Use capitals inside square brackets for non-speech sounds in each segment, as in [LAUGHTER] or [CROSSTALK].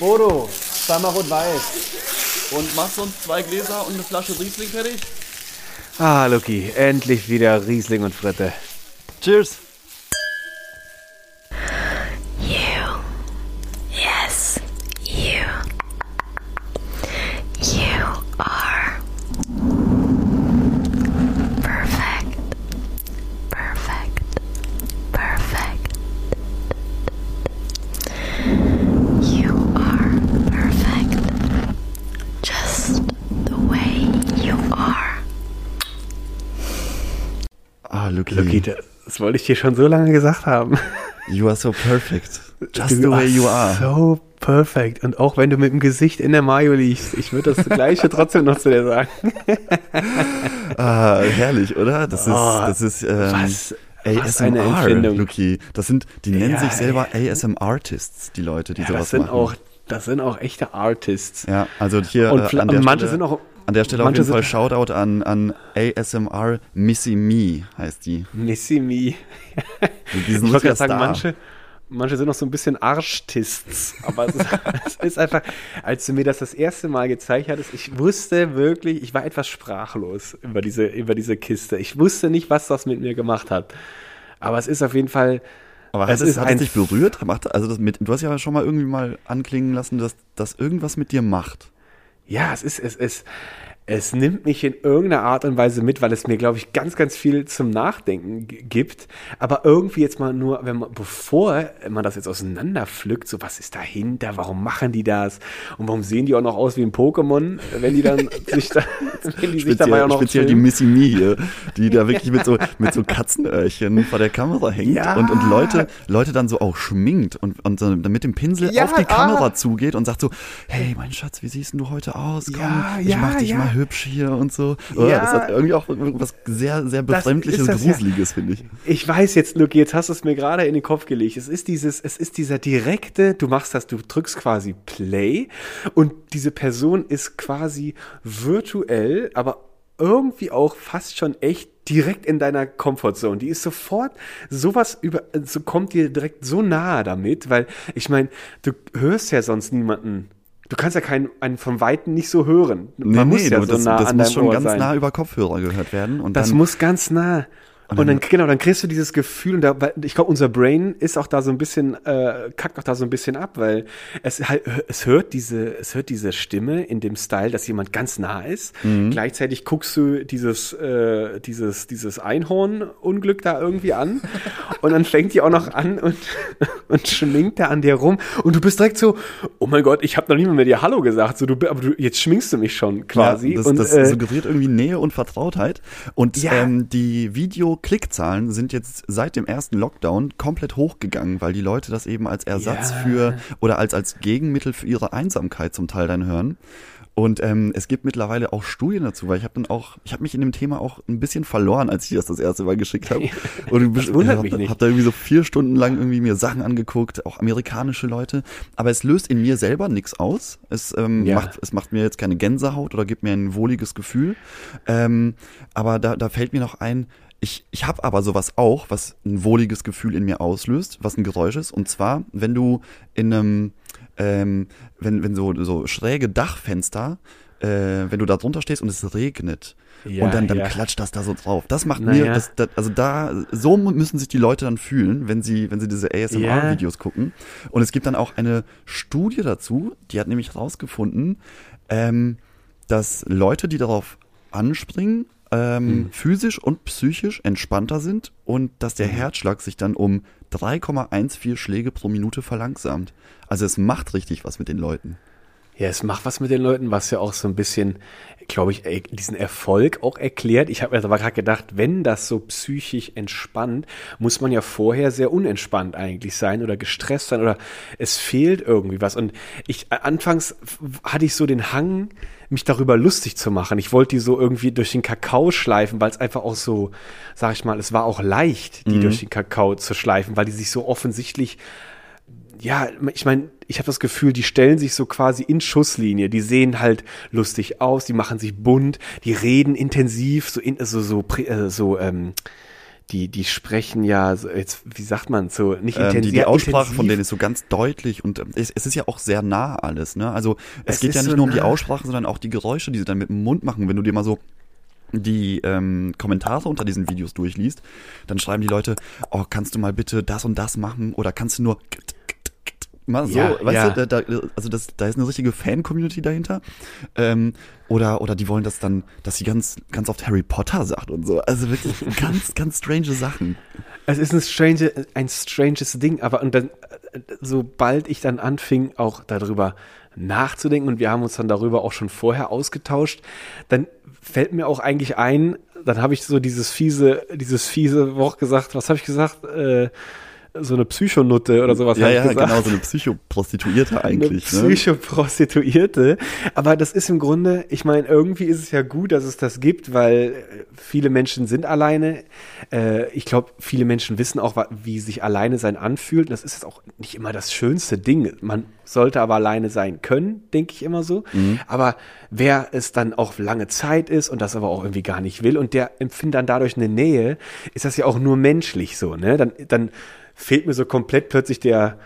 Bodo, zweimal rot-weiß. Und machst du uns zwei Gläser und eine Flasche Riesling fertig? Ah, Lucky, endlich wieder Riesling und Fritte. Cheers! You. Yes, you. You are perfect. Perfect. Perfect. You are perfect. Just the way you are. Ah, Luki. Lucky, dir schon so lange gesagt haben. You are so perfect. Just Du the way you are. So perfekt. Und auch wenn du mit dem Gesicht in der Mayo liegst, ich würde das Gleiche [LAUGHS] trotzdem noch zu dir sagen. Ah, herrlich, oder? Das ist, Oh, das ist ähm, was- ASMR. Luki. Das sind, die nennen Ja, sich selber ASM-Artists, die Leute, die Ja, sowas das sind machen. auch, das sind auch echte Artists. ja, also hier Und äh, an und manche Stelle, sind auch- an der Stelle auf manche jeden Fall Shoutout an, an ASMR Missy Me heißt die. Missy Me. Die sind Ich wollte sagen, manche, manche sind noch so ein bisschen Arschtists. Aber es ist, [LAUGHS] es ist einfach, als du mir das das erste Mal gezeigt hattest, ich wusste wirklich, ich war etwas sprachlos über diese, über diese Kiste. Ich wusste nicht, was das mit mir gemacht hat. Aber es ist auf jeden Fall. Aber hat es es, ist hat es dich berührt? Also das mit, du hast ja schon mal irgendwie mal anklingen lassen, dass das irgendwas mit dir macht. Ja, es ist, es ist, es nimmt mich in irgendeiner Art und Weise mit, weil es mir, glaube ich, ganz, ganz viel zum Nachdenken gibt. Aber irgendwie jetzt mal nur, wenn man, bevor man das jetzt auseinanderpflückt, so was ist dahinter, warum machen die das und warum sehen die auch noch aus wie ein Pokémon, wenn die dann [LAUGHS] sich, da, wenn die sich dabei Speziell, auch noch speziell die filmen? Missy Me hier, die da wirklich mit so, [LAUGHS] mit so Katzenöhrchen vor der Kamera hängt Ja. und, und Leute, Leute dann so auch schminkt und, und so mit dem Pinsel Ja, auf die Kamera ah. zugeht und sagt so, hey mein Schatz, wie siehst du heute aus? Komm, Ja, ich ja, mach dich ja. mal hübsch hier und so. Oder? Ja. Das hat irgendwie auch was sehr, sehr Das befremdliches, das ja. Gruseliges, finde ich. Ich weiß jetzt, Luke, jetzt hast du es mir gerade in den Kopf gelegt. Es ist dieses, es ist dieser direkte, du machst das, du drückst quasi Play und diese Person ist quasi virtuell, aber irgendwie auch fast schon echt direkt in deiner Comfortzone. Die ist sofort sowas über, so kommt dir direkt so nahe damit, weil ich meine, du hörst ja sonst niemanden. Du kannst ja keinen einen vom Weiten nicht so hören. Man muss ja du, so das, nah das muss schon Ohr ganz sein. nah über Kopfhörer gehört werden. Und Das dann, muss ganz nah. Und dann, genau, dann kriegst du dieses Gefühl, und da, weil ich glaube, unser Brain ist auch da so ein bisschen, äh, kackt auch da so ein bisschen ab, weil es halt, es hört diese, es hört diese Stimme in dem Style, dass jemand ganz nah ist. Mhm. Gleichzeitig guckst du dieses, äh, dieses, dieses Einhorn-Unglück da irgendwie an. [LAUGHS] und dann fängt die auch noch an und, [LAUGHS] und schminkt da an dir rum. Und du bist direkt so, oh mein Gott, ich habe noch nie mal mit dir Hallo gesagt. So, du, aber du, jetzt schminkst du mich schon quasi. Ja, das, und, das äh, suggeriert irgendwie Nähe und Vertrautheit. Und Ja. ähm, die Video-Klickzahlen sind jetzt seit dem ersten Lockdown komplett hochgegangen, weil die Leute das eben als Ersatz Ja. für oder als, als Gegenmittel für ihre Einsamkeit zum Teil dann hören. Und ähm, es gibt mittlerweile auch Studien dazu, weil ich habe dann auch, ich habe mich in dem Thema auch ein bisschen verloren, als ich das das erste Mal geschickt habe. [LAUGHS] Und Das wundert hab, mich nicht. hab da irgendwie so vier Stunden lang irgendwie mir Sachen angeguckt, auch amerikanische Leute. Aber es löst in mir selber nichts aus. Es ähm, Ja. macht es macht mir jetzt keine Gänsehaut oder gibt mir ein wohliges Gefühl. Ähm, aber da, da fällt mir noch ein, ich, ich habe aber sowas auch, was ein wohliges Gefühl in mir auslöst, was ein Geräusch ist. Und zwar, wenn du in einem, ähm, wenn, wenn so, so schräge Dachfenster, äh, wenn du da drunter stehst und es regnet. Ja, und dann, dann ja. klatscht das da so drauf. Das macht Naja. mir, das, das, also da, so müssen sich die Leute dann fühlen, wenn sie, wenn sie diese ASMR-Videos gucken. Und es gibt dann auch eine Studie dazu, die hat nämlich herausgefunden, ähm, dass Leute, die darauf anspringen, ähm, physisch und psychisch entspannter sind und dass der Herzschlag sich dann um 3,14 Schläge pro Minute verlangsamt. Also es macht richtig was mit den Leuten. Ja, es macht was mit den Leuten, was ja auch so ein bisschen, glaube ich, äh, diesen Erfolg auch erklärt. Ich habe mir aber gerade gedacht, wenn das so psychisch entspannt, muss man ja vorher sehr unentspannt eigentlich sein oder gestresst sein oder es fehlt irgendwie was. Und ich äh, anfangs hatte ich so den Hang, mich darüber lustig zu machen. Ich wollte die so irgendwie durch den Kakao schleifen, weil es einfach auch so, sag ich mal, es war auch leicht, die durch den Kakao zu schleifen, weil die sich so offensichtlich ja, ich meine, ich habe das Gefühl, die stellen sich so quasi in Schusslinie. Die sehen halt lustig aus, die machen sich bunt, die reden intensiv, so in, so so äh, so ähm, die, die sprechen ja, so, jetzt, wie sagt man, so nicht Ähm, intensiv. die, die Aussprache intensiv. von denen ist so ganz deutlich und ähm, es, es ist ja auch sehr nah alles, ne? Also es, Es geht ja nicht so nur um die nah. Aussprache, sondern auch die Geräusche, die sie dann mit dem Mund machen. Wenn du dir mal so die ähm, Kommentare unter diesen Videos durchliest, dann schreiben die Leute, oh, kannst du mal bitte das und das machen oder kannst du nur mal so, Ja, weißt ja. du, da, da, also das, da ist eine richtige Fan-Community dahinter. Ähm, oder, oder die wollen das dann, dass sie ganz, ganz oft Harry Potter sagt und so. Also wirklich [LAUGHS] ganz, ganz strange Sachen. Es ist ein strange, ein stranges Ding, aber und dann, sobald ich dann anfing, auch darüber nachzudenken, und wir haben uns dann darüber auch schon vorher ausgetauscht, dann fällt mir auch eigentlich ein, dann habe ich so dieses fiese, dieses fiese Wort gesagt, was habe ich gesagt? Äh, so eine Psychonutte oder sowas ja, ja, gesagt. genau, so eine Psychoprostituierte [LAUGHS] eigentlich. Eine ne? Psychoprostituierte. Aber das ist im Grunde, ich meine, irgendwie ist es ja gut, dass es das gibt, weil äh, viele Menschen sind alleine. Äh, ich glaube, viele Menschen wissen auch, wie sich alleine sein anfühlt. Das ist jetzt auch nicht immer das schönste Ding. Man sollte aber alleine sein können, denke ich immer so. Aber wer es dann auch lange Zeit ist und das aber auch irgendwie gar nicht will und der empfindet dann dadurch eine Nähe, ist das ja auch nur menschlich so, ne? Dann, dann fehlt mir so komplett plötzlich der,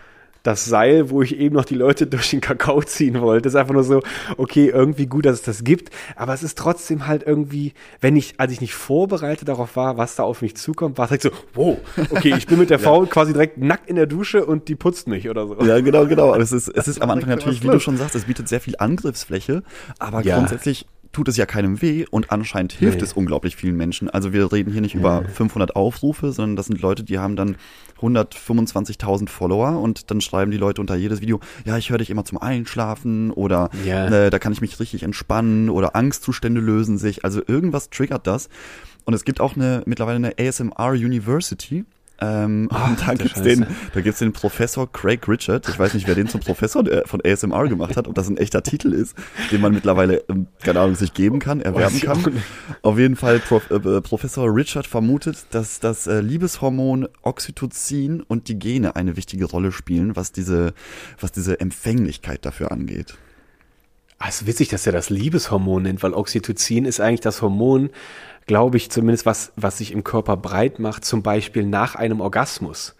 das Seil, wo ich eben noch die Leute [LAUGHS] durch den Kakao ziehen wollte, ist einfach nur so, okay, irgendwie gut, dass es das gibt, aber es ist trotzdem halt irgendwie, wenn ich, als ich nicht vorbereitet darauf war, was da auf mich zukommt, war es direkt so, wow, okay, ich bin mit der [LAUGHS] Frau quasi direkt nackt in der Dusche und die putzt mich oder so. Ja, genau, genau. Aber es ist, es ist am Anfang natürlich, wie du schon sagst, es bietet sehr viel Angriffsfläche, aber Ja. grundsätzlich tut es ja keinem weh und anscheinend hilft Nee. es unglaublich vielen Menschen. Also wir reden hier nicht über 500 Aufrufe, sondern das sind Leute, die haben dann 125.000 Follower und dann schreiben die Leute unter jedes Video, ja, ich höre dich immer zum Einschlafen oder Ja. äh, da kann ich mich richtig entspannen oder Angstzustände lösen sich. Also irgendwas triggert das. Und es gibt auch eine mittlerweile eine ASMR University. Ähm, und da gibt's Scheiße. den, da gibt's den Professor Craig Richard. Ich weiß nicht, wer den zum Professor von ASMR gemacht hat, ob das ein echter Titel ist, den man mittlerweile, ähm, keine Ahnung, sich geben kann, erwerben kann. Auf jeden Fall, Prof, äh, Professor Richard vermutet, dass das äh, Liebeshormon Oxytocin und die Gene eine wichtige Rolle spielen, was diese, was diese Empfänglichkeit dafür angeht. Ah, ist witzig, dass er das Liebeshormon nennt, weil Oxytocin ist eigentlich das Hormon, glaube ich, zumindest was, was sich im Körper breit macht, zum Beispiel nach einem Orgasmus.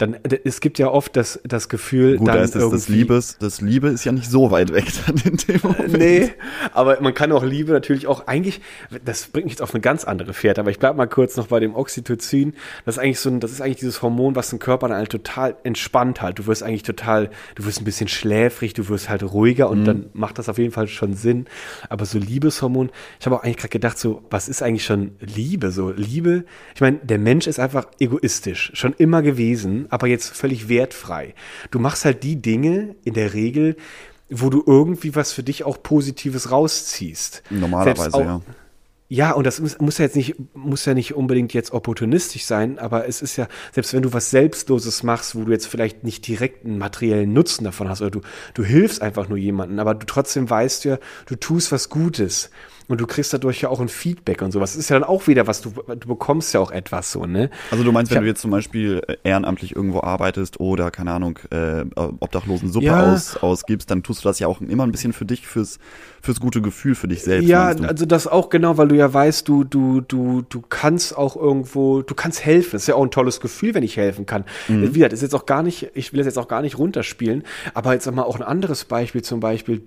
Dann, es gibt ja oft das, das Gefühl, Gut, dann da ist es, das Liebes, das Liebe ist ja nicht so weit weg [LAUGHS] dann in dem Moment. Nee, aber man kann auch Liebe natürlich auch eigentlich, das bringt mich jetzt auf eine ganz andere Fährte, aber ich bleib mal kurz noch bei dem Oxytocin. Das ist eigentlich so ein, das ist eigentlich dieses Hormon, was den Körper dann halt total entspannt halt. Du wirst eigentlich total, du wirst ein bisschen schläfrig, du wirst halt ruhiger und dann macht das auf jeden Fall schon Sinn. Aber so Liebeshormon, ich habe auch eigentlich gerade gedacht, so, was ist eigentlich schon Liebe? So, Liebe, ich meine, der Mensch ist einfach egoistisch, schon immer gewesen, aber jetzt völlig wertfrei. Du machst halt die Dinge in der Regel, wo du irgendwie was für dich auch Positives rausziehst. Normalerweise, auch- ja. Ja, und das muss, muss ja jetzt nicht, muss ja nicht unbedingt jetzt opportunistisch sein, aber es ist ja, selbst wenn du was Selbstloses machst, wo du jetzt vielleicht nicht direkt einen materiellen Nutzen davon hast, oder du, du hilfst einfach nur jemanden, aber du trotzdem weißt ja, du tust was Gutes. Und du kriegst dadurch ja auch ein Feedback und sowas. Das ist ja dann auch wieder was, du, du bekommst ja auch etwas so, ne? Also du meinst, Ich wenn hab- du jetzt zum Beispiel äh, ehrenamtlich irgendwo arbeitest oder, keine Ahnung, äh, Obdachlosensuppe Ja. aus, ausgibst, dann tust du das ja auch immer ein bisschen für dich, fürs, fürs gute Gefühl, für dich selbst. Ja, also das auch genau, weil du ja weißt, du, du, du, du kannst auch irgendwo, du kannst helfen. Das ist ja auch ein tolles Gefühl, wenn ich helfen kann. Wie gesagt, ist jetzt auch gar nicht, ich will das jetzt auch gar nicht runterspielen, aber jetzt mal auch ein anderes Beispiel, zum Beispiel,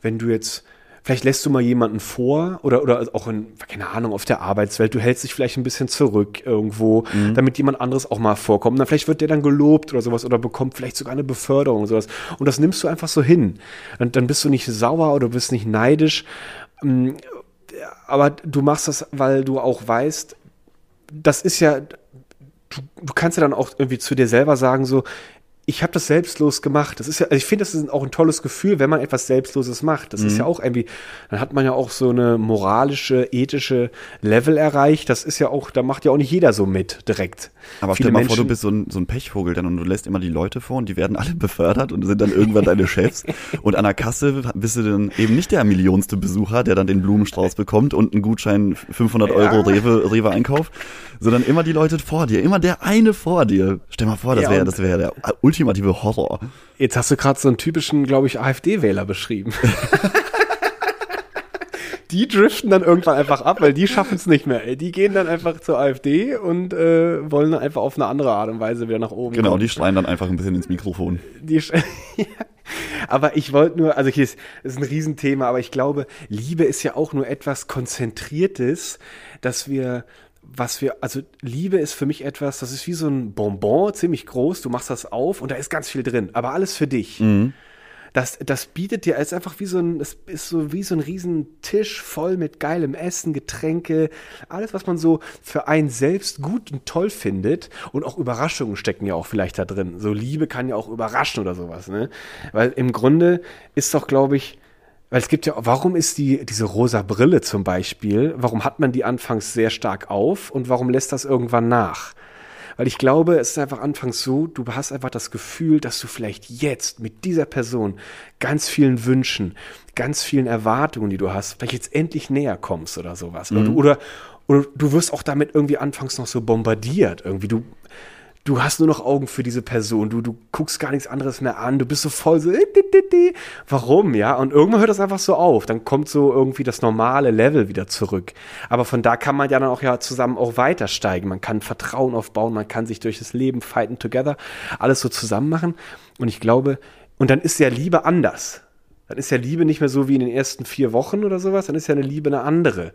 wenn du jetzt, vielleicht lässt du mal jemanden vor oder, oder auch in, keine Ahnung, auf der Arbeitswelt, du hältst dich vielleicht ein bisschen zurück irgendwo, damit jemand anderes auch mal vorkommt. Und dann vielleicht wird der dann gelobt oder sowas oder bekommt vielleicht sogar eine Beförderung und sowas. Und das nimmst du einfach so hin. Und dann bist du nicht sauer oder bist nicht neidisch. Mm, aber du machst das, weil du auch weißt, das ist ja, du, du kannst ja dann auch irgendwie zu dir selber sagen, so, ich habe das selbstlos gemacht. Das ist ja, also ich finde, das ist auch ein tolles Gefühl, wenn man etwas Selbstloses macht. Das ist ja auch irgendwie, dann hat man ja auch so eine moralische, ethische Level erreicht. Das ist ja auch, da macht ja auch nicht jeder so mit direkt. Aber Viele stell mal vor, du bist so ein, so ein Pechvogel dann und du lässt immer die Leute vor und die werden alle [LAUGHS] befördert und sind dann irgendwann deine Chefs. Und an der Kasse bist du dann eben nicht der millionste Besucher, der dann den Blumenstrauß bekommt und einen Gutschein 500 Euro Rewe, Rewe Einkauf, sondern immer die Leute vor dir, immer der eine vor dir. Stell mal vor, das Ja, wäre das wäre der ultimative Horror. Jetzt hast du gerade so einen typischen, glaube ich, AfD-Wähler beschrieben. [LAUGHS] die driften dann irgendwann einfach ab, weil die schaffen es nicht mehr. Ey. Die gehen dann einfach zur AfD und äh, wollen dann einfach auf eine andere Art und Weise wieder nach oben Genau, kommen. die schreien dann einfach ein bisschen ins Mikrofon. Die Ja. [LAUGHS] aber ich wollte nur, also hier ist, ist ein Riesenthema, aber ich glaube, Liebe ist ja auch nur etwas Konzentriertes, dass wir, was wir, also Liebe ist für mich etwas, das ist wie so ein Bonbon, ziemlich groß, du machst das auf und da ist ganz viel drin, aber alles für dich. Das, das bietet dir, es ist einfach wie so ein, es ist so wie so ein riesen Tisch voll mit geilem Essen, Getränke, alles, was man so für einen selbst gut und toll findet. Und auch Überraschungen stecken ja auch vielleicht da drin. So Liebe kann ja auch überraschen oder sowas, ne? Weil im Grunde ist doch, glaube ich, weil es gibt ja, warum ist die, diese rosa Brille zum Beispiel, warum hat man die anfangs sehr stark auf und warum lässt das irgendwann nach? Weil ich glaube, es ist einfach anfangs so, du hast einfach das Gefühl, dass du vielleicht jetzt mit dieser Person ganz vielen Wünschen, ganz vielen Erwartungen, die du hast, vielleicht jetzt endlich näher kommst oder sowas. Oder, du, oder, oder du wirst auch damit irgendwie anfangs noch so bombardiert. Irgendwie du, du hast nur noch Augen für diese Person, du, du guckst gar nichts anderes mehr an, du bist so voll so, äh, warum, ja? Und irgendwann hört das einfach so auf, dann kommt so irgendwie das normale Level wieder zurück. Aber von da kann man ja dann auch ja zusammen auch weiter steigen, man kann Vertrauen aufbauen, man kann sich durch das Leben fighten together, alles so zusammen machen. Und ich glaube, und dann ist ja Liebe anders. Dann ist ja Liebe nicht mehr so wie in den ersten vier Wochen oder sowas, dann ist ja eine Liebe eine andere.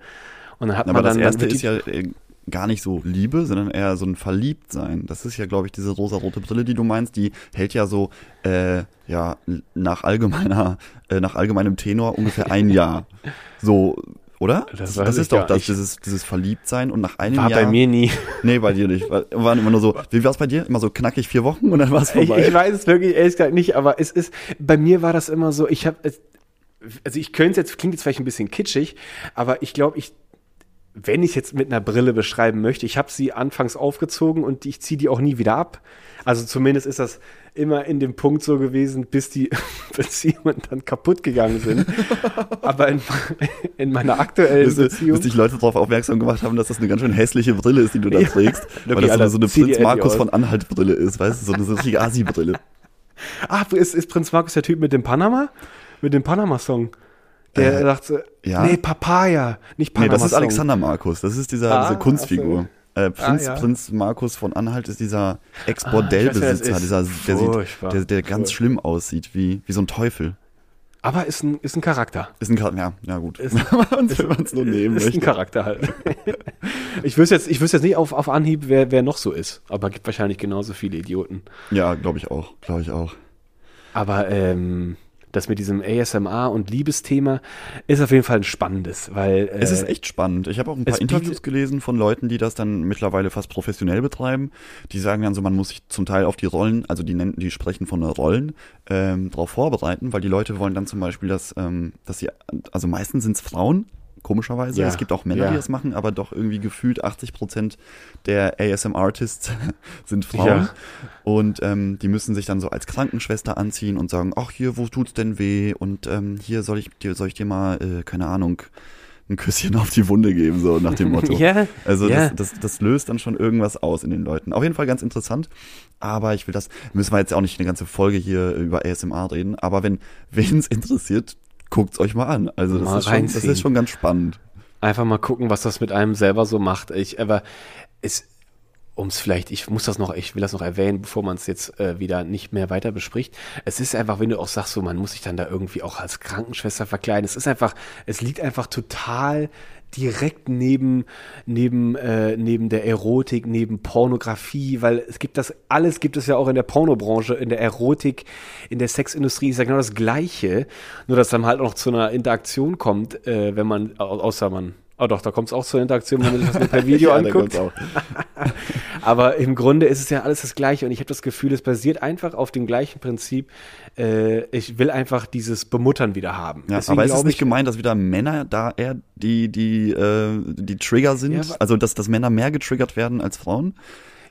Und dann hat Aber man das dann, erste dann wird ist ja äh, gar nicht so Liebe, sondern eher so ein Verliebtsein. Das ist ja, glaube ich, diese rosa-rote Brille, die du meinst, die hält ja so, äh, ja, nach allgemeiner, äh, nach allgemeinem Tenor ungefähr ein [LAUGHS] Jahr. So, oder? Das Das, ich ist doch das, nicht. dieses, dieses Verliebtsein und nach einem war Jahr. bei mir nie. Nee, bei dir nicht. War- Waren immer nur so, wie war es bei dir? Immer so knackig vier Wochen und dann war es Ich, vorbei. ich weiß es wirklich ehrlich gesagt nicht, aber es ist, bei mir war das immer so, ich habe, also ich könnte es jetzt, klingt jetzt vielleicht ein bisschen kitschig, aber ich glaube, ich, wenn ich jetzt mit einer Brille beschreiben möchte, ich habe sie anfangs aufgezogen und ich ziehe die auch nie wieder ab. Also zumindest ist das immer in dem Punkt so gewesen, bis die [LAUGHS] Beziehungen dann kaputt gegangen sind. [LAUGHS] aber in, in meiner aktuellen bis, Beziehung. bis dich Leute darauf aufmerksam gemacht haben, dass das eine ganz schön hässliche Brille ist, die du da Ja. trägst. [LAUGHS] Weil Okay, das so Alter, eine, so eine zieh die Prinz endlich Markus aus. von Anhalt Brille ist, weißt du, so eine, so eine richtige Asi-Brille. Ah, ist, ist Prinz Markus der Typ mit dem Panama? Mit dem Panama-Song? Der Äh, dachte, ja. nee, Papaya, nicht Nee, Panama. das ist Alexander Markus. Das ist dieser, Ah, diese Kunstfigur. Äh, Prinz, Ah, ja. Prinz Markus von Anhalt ist dieser Ah, Ex-Bordellbesitzer, das dieser, ist. der, sieht, der, der ganz schlimm aussieht, wie, wie so ein Teufel. Aber ist ein, ist ein Charakter. Ist ein Charakter, ja, ja gut. Ist- [LAUGHS] Wenn man es nur nehmen ist ein möchte. Charakter halt. [LAUGHS] ich wüsste jetzt, ich wüsste jetzt nicht auf, auf Anhieb, wer, wer noch so ist. Aber gibt wahrscheinlich genauso viele Idioten. Ja, glaube ich auch, glaube ich auch. Aber ähm, das mit diesem ASMR und Liebesthema ist auf jeden Fall ein spannendes, weil äh, Es ist echt spannend. Ich habe auch ein paar Interviews gelesen von Leuten, die das dann mittlerweile fast professionell betreiben. Die sagen dann so, man muss sich zum Teil auf die Rollen, also die nennen, die sprechen von Rollen, ähm, darauf vorbereiten, weil die Leute wollen dann zum Beispiel, dass, ähm, dass sie, also meistens sind es Frauen, komischerweise. Ja, Es gibt auch Männer, ja. die das machen, aber doch irgendwie gefühlt 80 Prozent der ASM-Artists [LAUGHS] sind Frauen. Ja. Und ähm, die müssen sich dann so als Krankenschwester anziehen und sagen, ach hier, wo tut's denn weh? Und ähm, hier soll ich dir, soll ich dir mal, äh, keine Ahnung, ein Küsschen auf die Wunde geben, so nach dem Motto. [LAUGHS] Ja, Also ja. das, das, das löst dann schon irgendwas aus in den Leuten. Auf jeden Fall ganz interessant. Aber ich will das, müssen wir jetzt auch nicht eine ganze Folge hier über ASMR reden. Aber wenn [LAUGHS] wen es interessiert, guckt's euch mal an. Also das, Mal ist, schon, das ist schon ganz spannend. einfach mal gucken, was das mit einem selber so macht. Ich, aber es, um es vielleicht, ich muss das noch, ich will das noch erwähnen, bevor man es jetzt äh, wieder nicht mehr weiter bespricht. Es ist einfach, wenn du auch sagst, so man muss sich dann da irgendwie auch als Krankenschwester verkleiden. Es ist einfach, es liegt einfach total direkt neben neben äh, neben der Erotik, neben Pornografie, weil es gibt das alles gibt es ja auch in der Pornobranche, in der Erotik, in der Sexindustrie ist ja genau das Gleiche, nur dass dann halt auch noch zu einer Interaktion kommt, äh, wenn man au- außer man Oh doch, da kommt es auch zur Interaktion, wenn man sich das nur per [LAUGHS] Video Ja, anguckt. [LAUGHS] Aber im Grunde ist es ja alles das Gleiche und ich habe das Gefühl, es basiert einfach auf dem gleichen Prinzip. Äh, ich will einfach dieses Bemuttern wieder haben. Ja, Deswegen aber ist es nicht ich, gemeint, dass wieder Männer da eher die, die, äh, die Trigger sind? Ja, also, dass, dass Männer mehr getriggert werden als Frauen?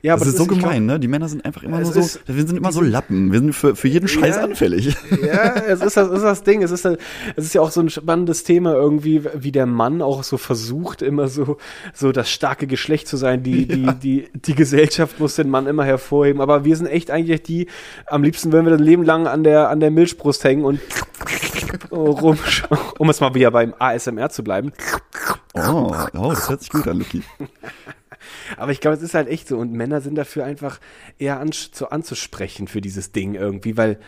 Ja, das ist so ich glaub- gemein, ne? Die Männer sind einfach immer so, ist- wir sind immer so Lappen. Wir sind für, für jeden Scheiß Ja. anfällig. Ja, es ist das, ist das Ding. Es ist, es ist ja auch so ein spannendes Thema irgendwie, wie der Mann auch so versucht, immer so, so das starke Geschlecht zu sein. Die, die, die, die Gesellschaft muss den Mann immer hervorheben. Aber wir sind echt eigentlich die, am liebsten würden wir das Leben lang an der, an der Milchbrust hängen und rum, um es mal wieder beim ASMR zu bleiben. Oh, oh, das hört sich gut an, Luki. Aber ich glaube, es ist halt echt so. Und Männer sind dafür einfach eher an, so anzusprechen für dieses Ding irgendwie, weil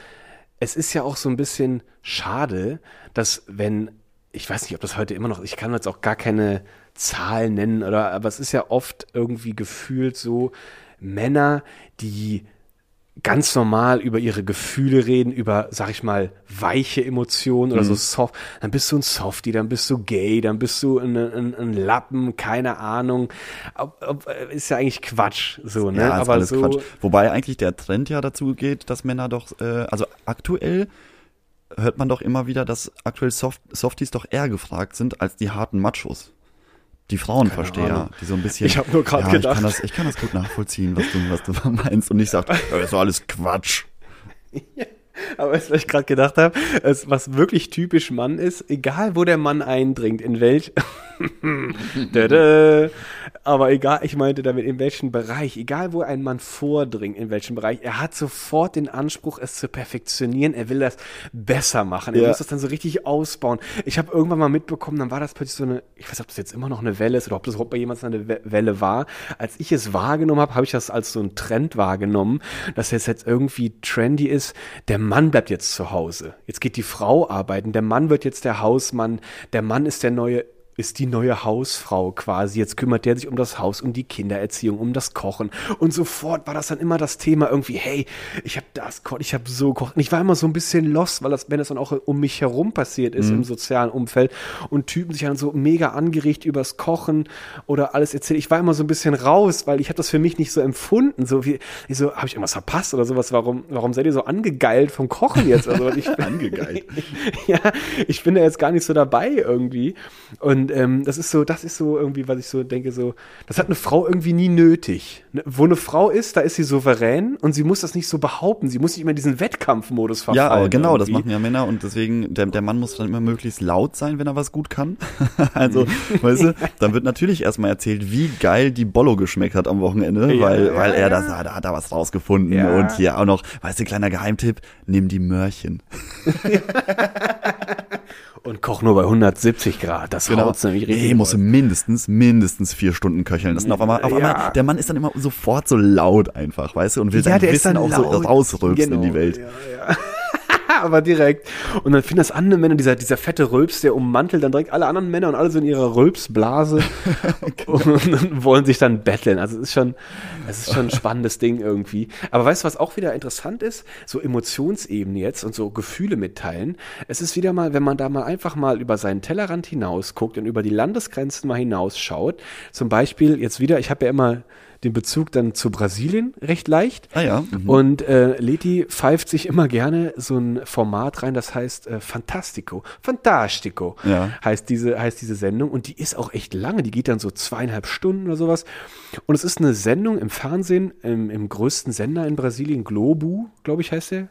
es ist ja auch so ein bisschen schade, dass wenn, ich weiß nicht, ob das heute immer noch, ich kann jetzt auch gar keine Zahlen nennen, oder, aber es ist ja oft irgendwie gefühlt so, Männer, die ganz normal über ihre Gefühle reden, über, sag ich mal, weiche Emotionen oder so soft, dann bist du ein Softie, dann bist du gay, dann bist du ein, ein, ein Lappen, keine Ahnung. Ob, ob, ist ja eigentlich Quatsch, so, ne? Ja, ist Aber alles so, Quatsch. Wobei eigentlich der Trend ja dazu geht, dass Männer doch, äh, also aktuell hört man doch immer wieder, dass aktuell Soft Softies doch eher gefragt sind als die harten Machos. Die Frauenversteher, Ahnung. die so ein bisschen. Ich hab nur grad ja, gedacht. Ich kann, das, ich kann das gut nachvollziehen, was du, was du [LAUGHS] meinst. Und ich sag, ja, das ist doch alles Quatsch. [LAUGHS] Aber was ich gerade gedacht habe, ist, was wirklich typisch Mann ist, egal wo der Mann eindringt, in welch, [LAUGHS] aber egal, ich meinte damit in welchem Bereich, egal wo ein Mann vordringt, in welchem Bereich, er hat sofort den Anspruch, es zu perfektionieren, er will das besser machen, er Ja. muss das dann so richtig ausbauen. Ich habe irgendwann mal mitbekommen, dann war das plötzlich so eine, ich weiß nicht, ob das jetzt immer noch eine Welle ist oder ob das überhaupt bei jemandem eine We- Welle war. Als ich es wahrgenommen habe, habe ich das als so ein Trend wahrgenommen, dass es jetzt irgendwie trendy ist, der Mann bleibt jetzt zu Hause. Jetzt geht die Frau arbeiten, der Mann wird jetzt der Hausmann, der Mann ist der neue ist die neue Hausfrau quasi. Jetzt kümmert der sich um das Haus, um die Kindererziehung, um das Kochen. Und sofort war das dann immer das Thema irgendwie, hey, ich habe das gekocht, ich habe so gekocht. Und ich war immer so ein bisschen lost, weil das, wenn das dann auch um mich herum passiert ist im sozialen Umfeld und Typen sich dann so mega angeregt übers Kochen oder alles erzählt. Ich war immer so ein bisschen raus, weil ich habe das für mich nicht so empfunden. So wie, ich so, habe ich irgendwas verpasst oder sowas? Warum, warum seid ihr so angegeilt vom Kochen jetzt? Also ich [LAUGHS] bin, Angegeilt. [LAUGHS] ja, ich bin da jetzt gar nicht so dabei irgendwie. Und ähm, das ist so, das ist so irgendwie, was ich so denke, so, das hat eine Frau irgendwie nie nötig. Ne, Wo eine Frau ist, da ist sie souverän und sie muss das nicht so behaupten. Sie muss nicht immer in diesen Wettkampfmodus verfallen. Ja, genau, das irgendwie. machen ja Männer und deswegen, der, der Mann muss dann immer möglichst laut sein, wenn er was gut kann. [LAUGHS] also, weißt du, dann wird natürlich erstmal erzählt, wie geil die Bollo geschmeckt hat am Wochenende, Ja, weil, weil er das, da hat er was rausgefunden Ja. und hier auch noch, weißt du, kleiner Geheimtipp, nimm die Möhrchen. [LAUGHS] [LAUGHS] Und koch nur bei 170 Grad. Das haut's nämlich richtig. Nee, musst du raus. mindestens, mindestens vier Stunden köcheln. Das sind auf einmal, auf Ja. einmal, der Mann ist dann immer sofort so laut einfach, weißt du, und will Ja, sein ist Wissen auch so rausrülpsen in die Genau, Welt. Ja, ja. [LAUGHS] Aber direkt. Und dann finden das andere Männer, dieser, dieser fette Rülps, der ummantelt dann direkt alle anderen Männer und alle so in ihrer Rülpsblase Genau. [LAUGHS] und wollen sich dann betteln. Also es ist schon, es ist schon ein spannendes Ding irgendwie. Aber weißt du, was auch wieder interessant ist? So Emotionsebene jetzt und so Gefühle mitteilen. Es ist wieder mal, wenn man da mal einfach mal über seinen Tellerrand hinaus guckt und über die Landesgrenzen mal hinausschaut. Zum Beispiel jetzt wieder, ich habe ja immer den Bezug dann zu Brasilien recht leicht. Ah ja. Mhm. Und äh, Leti pfeift sich immer gerne so ein Format rein, das heißt äh, Fantastico. Fantastico Ja. heißt, diese, heißt diese Sendung. Und die ist auch echt lange. Die geht dann so zweieinhalb Stunden oder sowas. Und es ist eine Sendung im Fernsehen, im, im größten Sender in Brasilien, Globo, glaube ich, heißt der.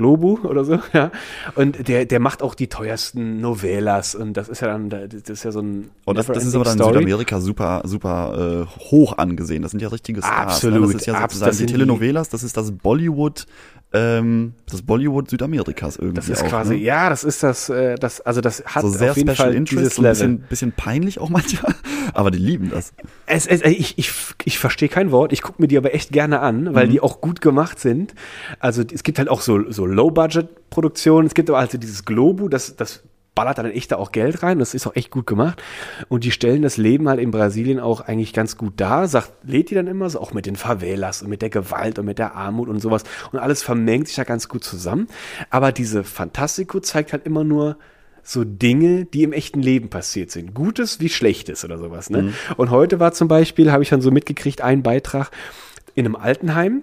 Globo oder so, ja. Und der, der macht auch die teuersten Novellas und das ist ja dann, das ist ja so ein. Und das, das ist aber dann in. Südamerika super, super äh, hoch angesehen. Das sind ja richtige Stars. Absolut, Ne? Das ist ja sozusagen die sind die- Telenovelas, das ist das Bollywood, ähm, das Bollywood Südamerikas irgendwie. Das ist auch, quasi, ne? ja, das ist das, äh, das, also das hat So sehr auf jeden Special Fall Interest, dieses so ein Level. bisschen, bisschen peinlich auch manchmal, aber die lieben das. Es, es, ich ich, ich verstehe kein Wort, ich gucke mir die aber echt gerne an, weil Mhm. die auch gut gemacht sind. Also es gibt halt auch so, so Low-Budget-Produktionen, es gibt aber also dieses Globo, das, das ballert dann echt da auch Geld rein, das ist auch echt gut gemacht. Und die stellen das Leben halt in Brasilien auch eigentlich ganz gut dar, sagt Leti dann immer so, auch mit den Favelas und mit der Gewalt und mit der Armut und sowas. Und alles vermengt sich da ganz gut zusammen. Aber diese Fantastico zeigt halt immer nur so Dinge, die im echten Leben passiert sind. Gutes wie Schlechtes oder sowas. Ne? Und heute war zum Beispiel, habe ich dann so mitgekriegt, ein Beitrag in einem Altenheim.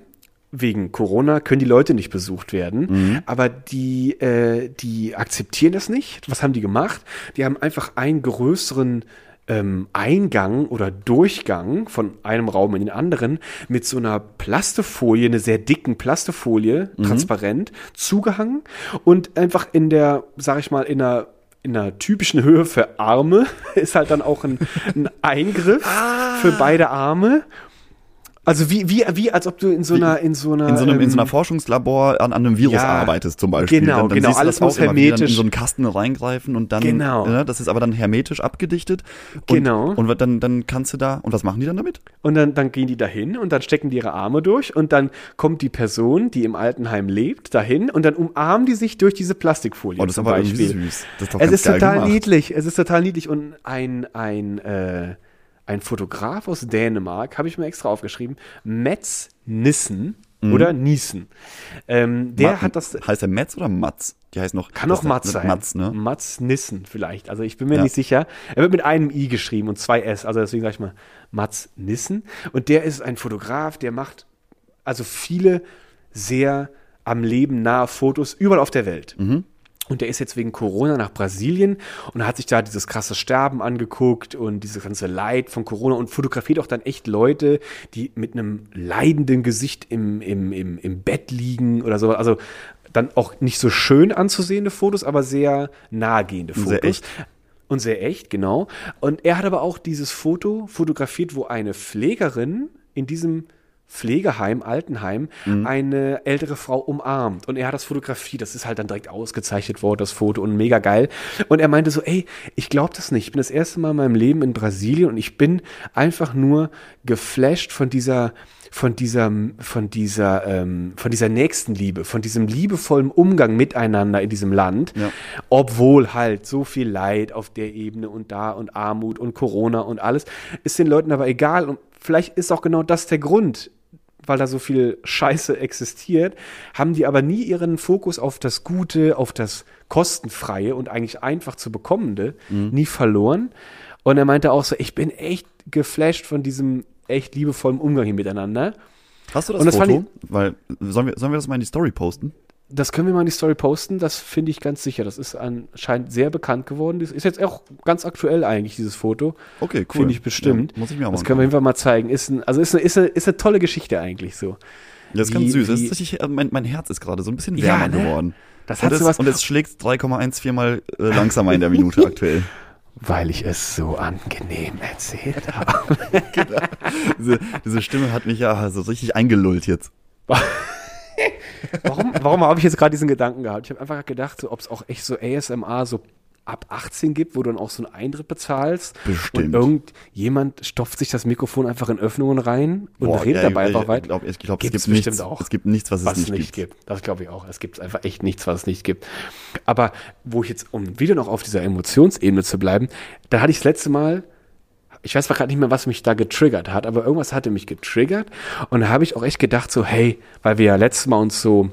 Wegen Corona können die Leute nicht besucht werden, aber die, äh, die akzeptieren das nicht. Was haben die gemacht? Die haben einfach einen größeren ähm, Eingang oder Durchgang von einem Raum in den anderen mit so einer Plastefolie, eine sehr dicken Plastefolie, transparent, zugehangen und einfach in der, sag ich mal, in einer in einer typischen Höhe für Arme [LAUGHS] ist halt dann auch ein, ein Eingriff für beide Arme. Also wie, wie, wie, als ob du in so einer, in so einer, In so einem, in so einer ähm, Forschungslabor an, an einem Virus ja, arbeitest zum Beispiel. genau, dann, dann genau, alles muss dann hermetisch- in so einen Kasten reingreifen und dann, Genau. ne, das ist aber dann hermetisch abgedichtet. Und, Genau. Und dann, dann kannst du da, und was machen die dann damit? Und dann, dann gehen die dahin und dann stecken die ihre Arme durch und dann kommt die Person, die im Altenheim lebt, dahin und dann umarmen die sich durch diese Plastikfolie. Oh, das ist aber irgendwie Beispiel. süß. Das ist doch Es ist total gemacht. niedlich. Es ist total niedlich. Und ein, ein, äh, ein Fotograf aus Dänemark, habe ich mir extra aufgeschrieben, Metz Nissen oder Niesen. Ähm, der Mhm. Ma- hat das. Heißt der Metz oder Matz? Die heißt noch. Kann auch Mats sein. Matz, ne? Mats Nissen vielleicht. Also ich bin mir Ja. nicht sicher. Er wird mit einem I geschrieben und zwei S. Also deswegen sage ich mal Mats Nissen. Und der ist ein Fotograf, der macht also viele sehr am Leben nahe Fotos überall auf der Welt. Mhm. Und der ist jetzt wegen Corona nach Brasilien und hat sich da dieses krasse Sterben angeguckt und dieses ganze Leid von Corona und fotografiert auch dann echt Leute, die mit einem leidenden Gesicht im, im, im, im Bett liegen oder so. Also dann auch nicht so schön anzusehende Fotos, aber sehr nahegehende Fotos. Sehr echt. Und sehr echt, genau. Und er hat aber auch dieses Foto fotografiert, wo eine Pflegerin in diesem Pflegeheim, Altenheim, eine ältere Frau umarmt. Und er hat das fotografiert. Das ist halt dann direkt ausgezeichnet worden, das Foto. Und mega geil. Und er meinte so, ey, ich glaube das nicht. Ich bin das erste Mal in meinem Leben in Brasilien und ich bin einfach nur geflasht von dieser von dieser, von dieser, ähm, von dieser Nächstenliebe, von diesem liebevollen Umgang miteinander in diesem Land, Ja. obwohl halt so viel Leid auf der Ebene und da und Armut und Corona und alles, ist den Leuten aber egal und vielleicht ist auch genau das der Grund, weil da so viel Scheiße existiert, haben die aber nie ihren Fokus auf das Gute, auf das kostenfreie und eigentlich einfach zu bekommende nie verloren. Und er meinte auch so, ich bin echt geflasht von diesem echt liebevollen Umgang hier miteinander. Hast du das, Und das Foto? Weil, sollen wir, sollen wir das mal in die Story posten? Das können wir mal in die Story posten, das finde ich ganz sicher. Das ist anscheinend sehr bekannt geworden. Das ist jetzt auch ganz aktuell eigentlich, dieses Foto. Okay, cool. Finde ich bestimmt. Ja, muss ich mir auch das mal können wir einfach mal zeigen. Ist ein, also ist eine, ist, eine, ist eine tolle Geschichte eigentlich so. Das ist ganz süß. Das ist richtig, äh, mein, mein Herz ist gerade so ein bisschen Ja, wärmer ne? geworden. Das hat was, und es schlägt 3,14 mal äh, langsamer in der Minute [LAUGHS] aktuell. weil ich es so angenehm erzählt habe. [LAUGHS] Diese, diese Stimme hat mich ja so richtig eingelullt jetzt. [LAUGHS] Warum, warum habe ich jetzt gerade diesen Gedanken gehabt? Ich habe einfach gedacht, so, ob es auch echt so ASMR so ab 18 gibt, wo du dann auch so einen Eintritt bezahlst. Bestimmt. Und irgendjemand stopft sich das Mikrofon einfach in Öffnungen rein und Boah, redet ja, dabei ich, einfach weiter. Ich glaube, ich glaub, es gibt nichts, bestimmt auch. es gibt nichts, was, was es nicht, gibt. Das glaube ich auch. Es gibt einfach echt nichts, was es nicht gibt. Aber wo ich jetzt, um wieder noch auf dieser Emotionsebene zu bleiben, da hatte ich das letzte Mal, ich weiß zwar gerade nicht mehr, was mich da getriggert hat, aber irgendwas hatte mich getriggert und da habe ich auch echt gedacht so, hey, weil wir ja letztes Mal uns so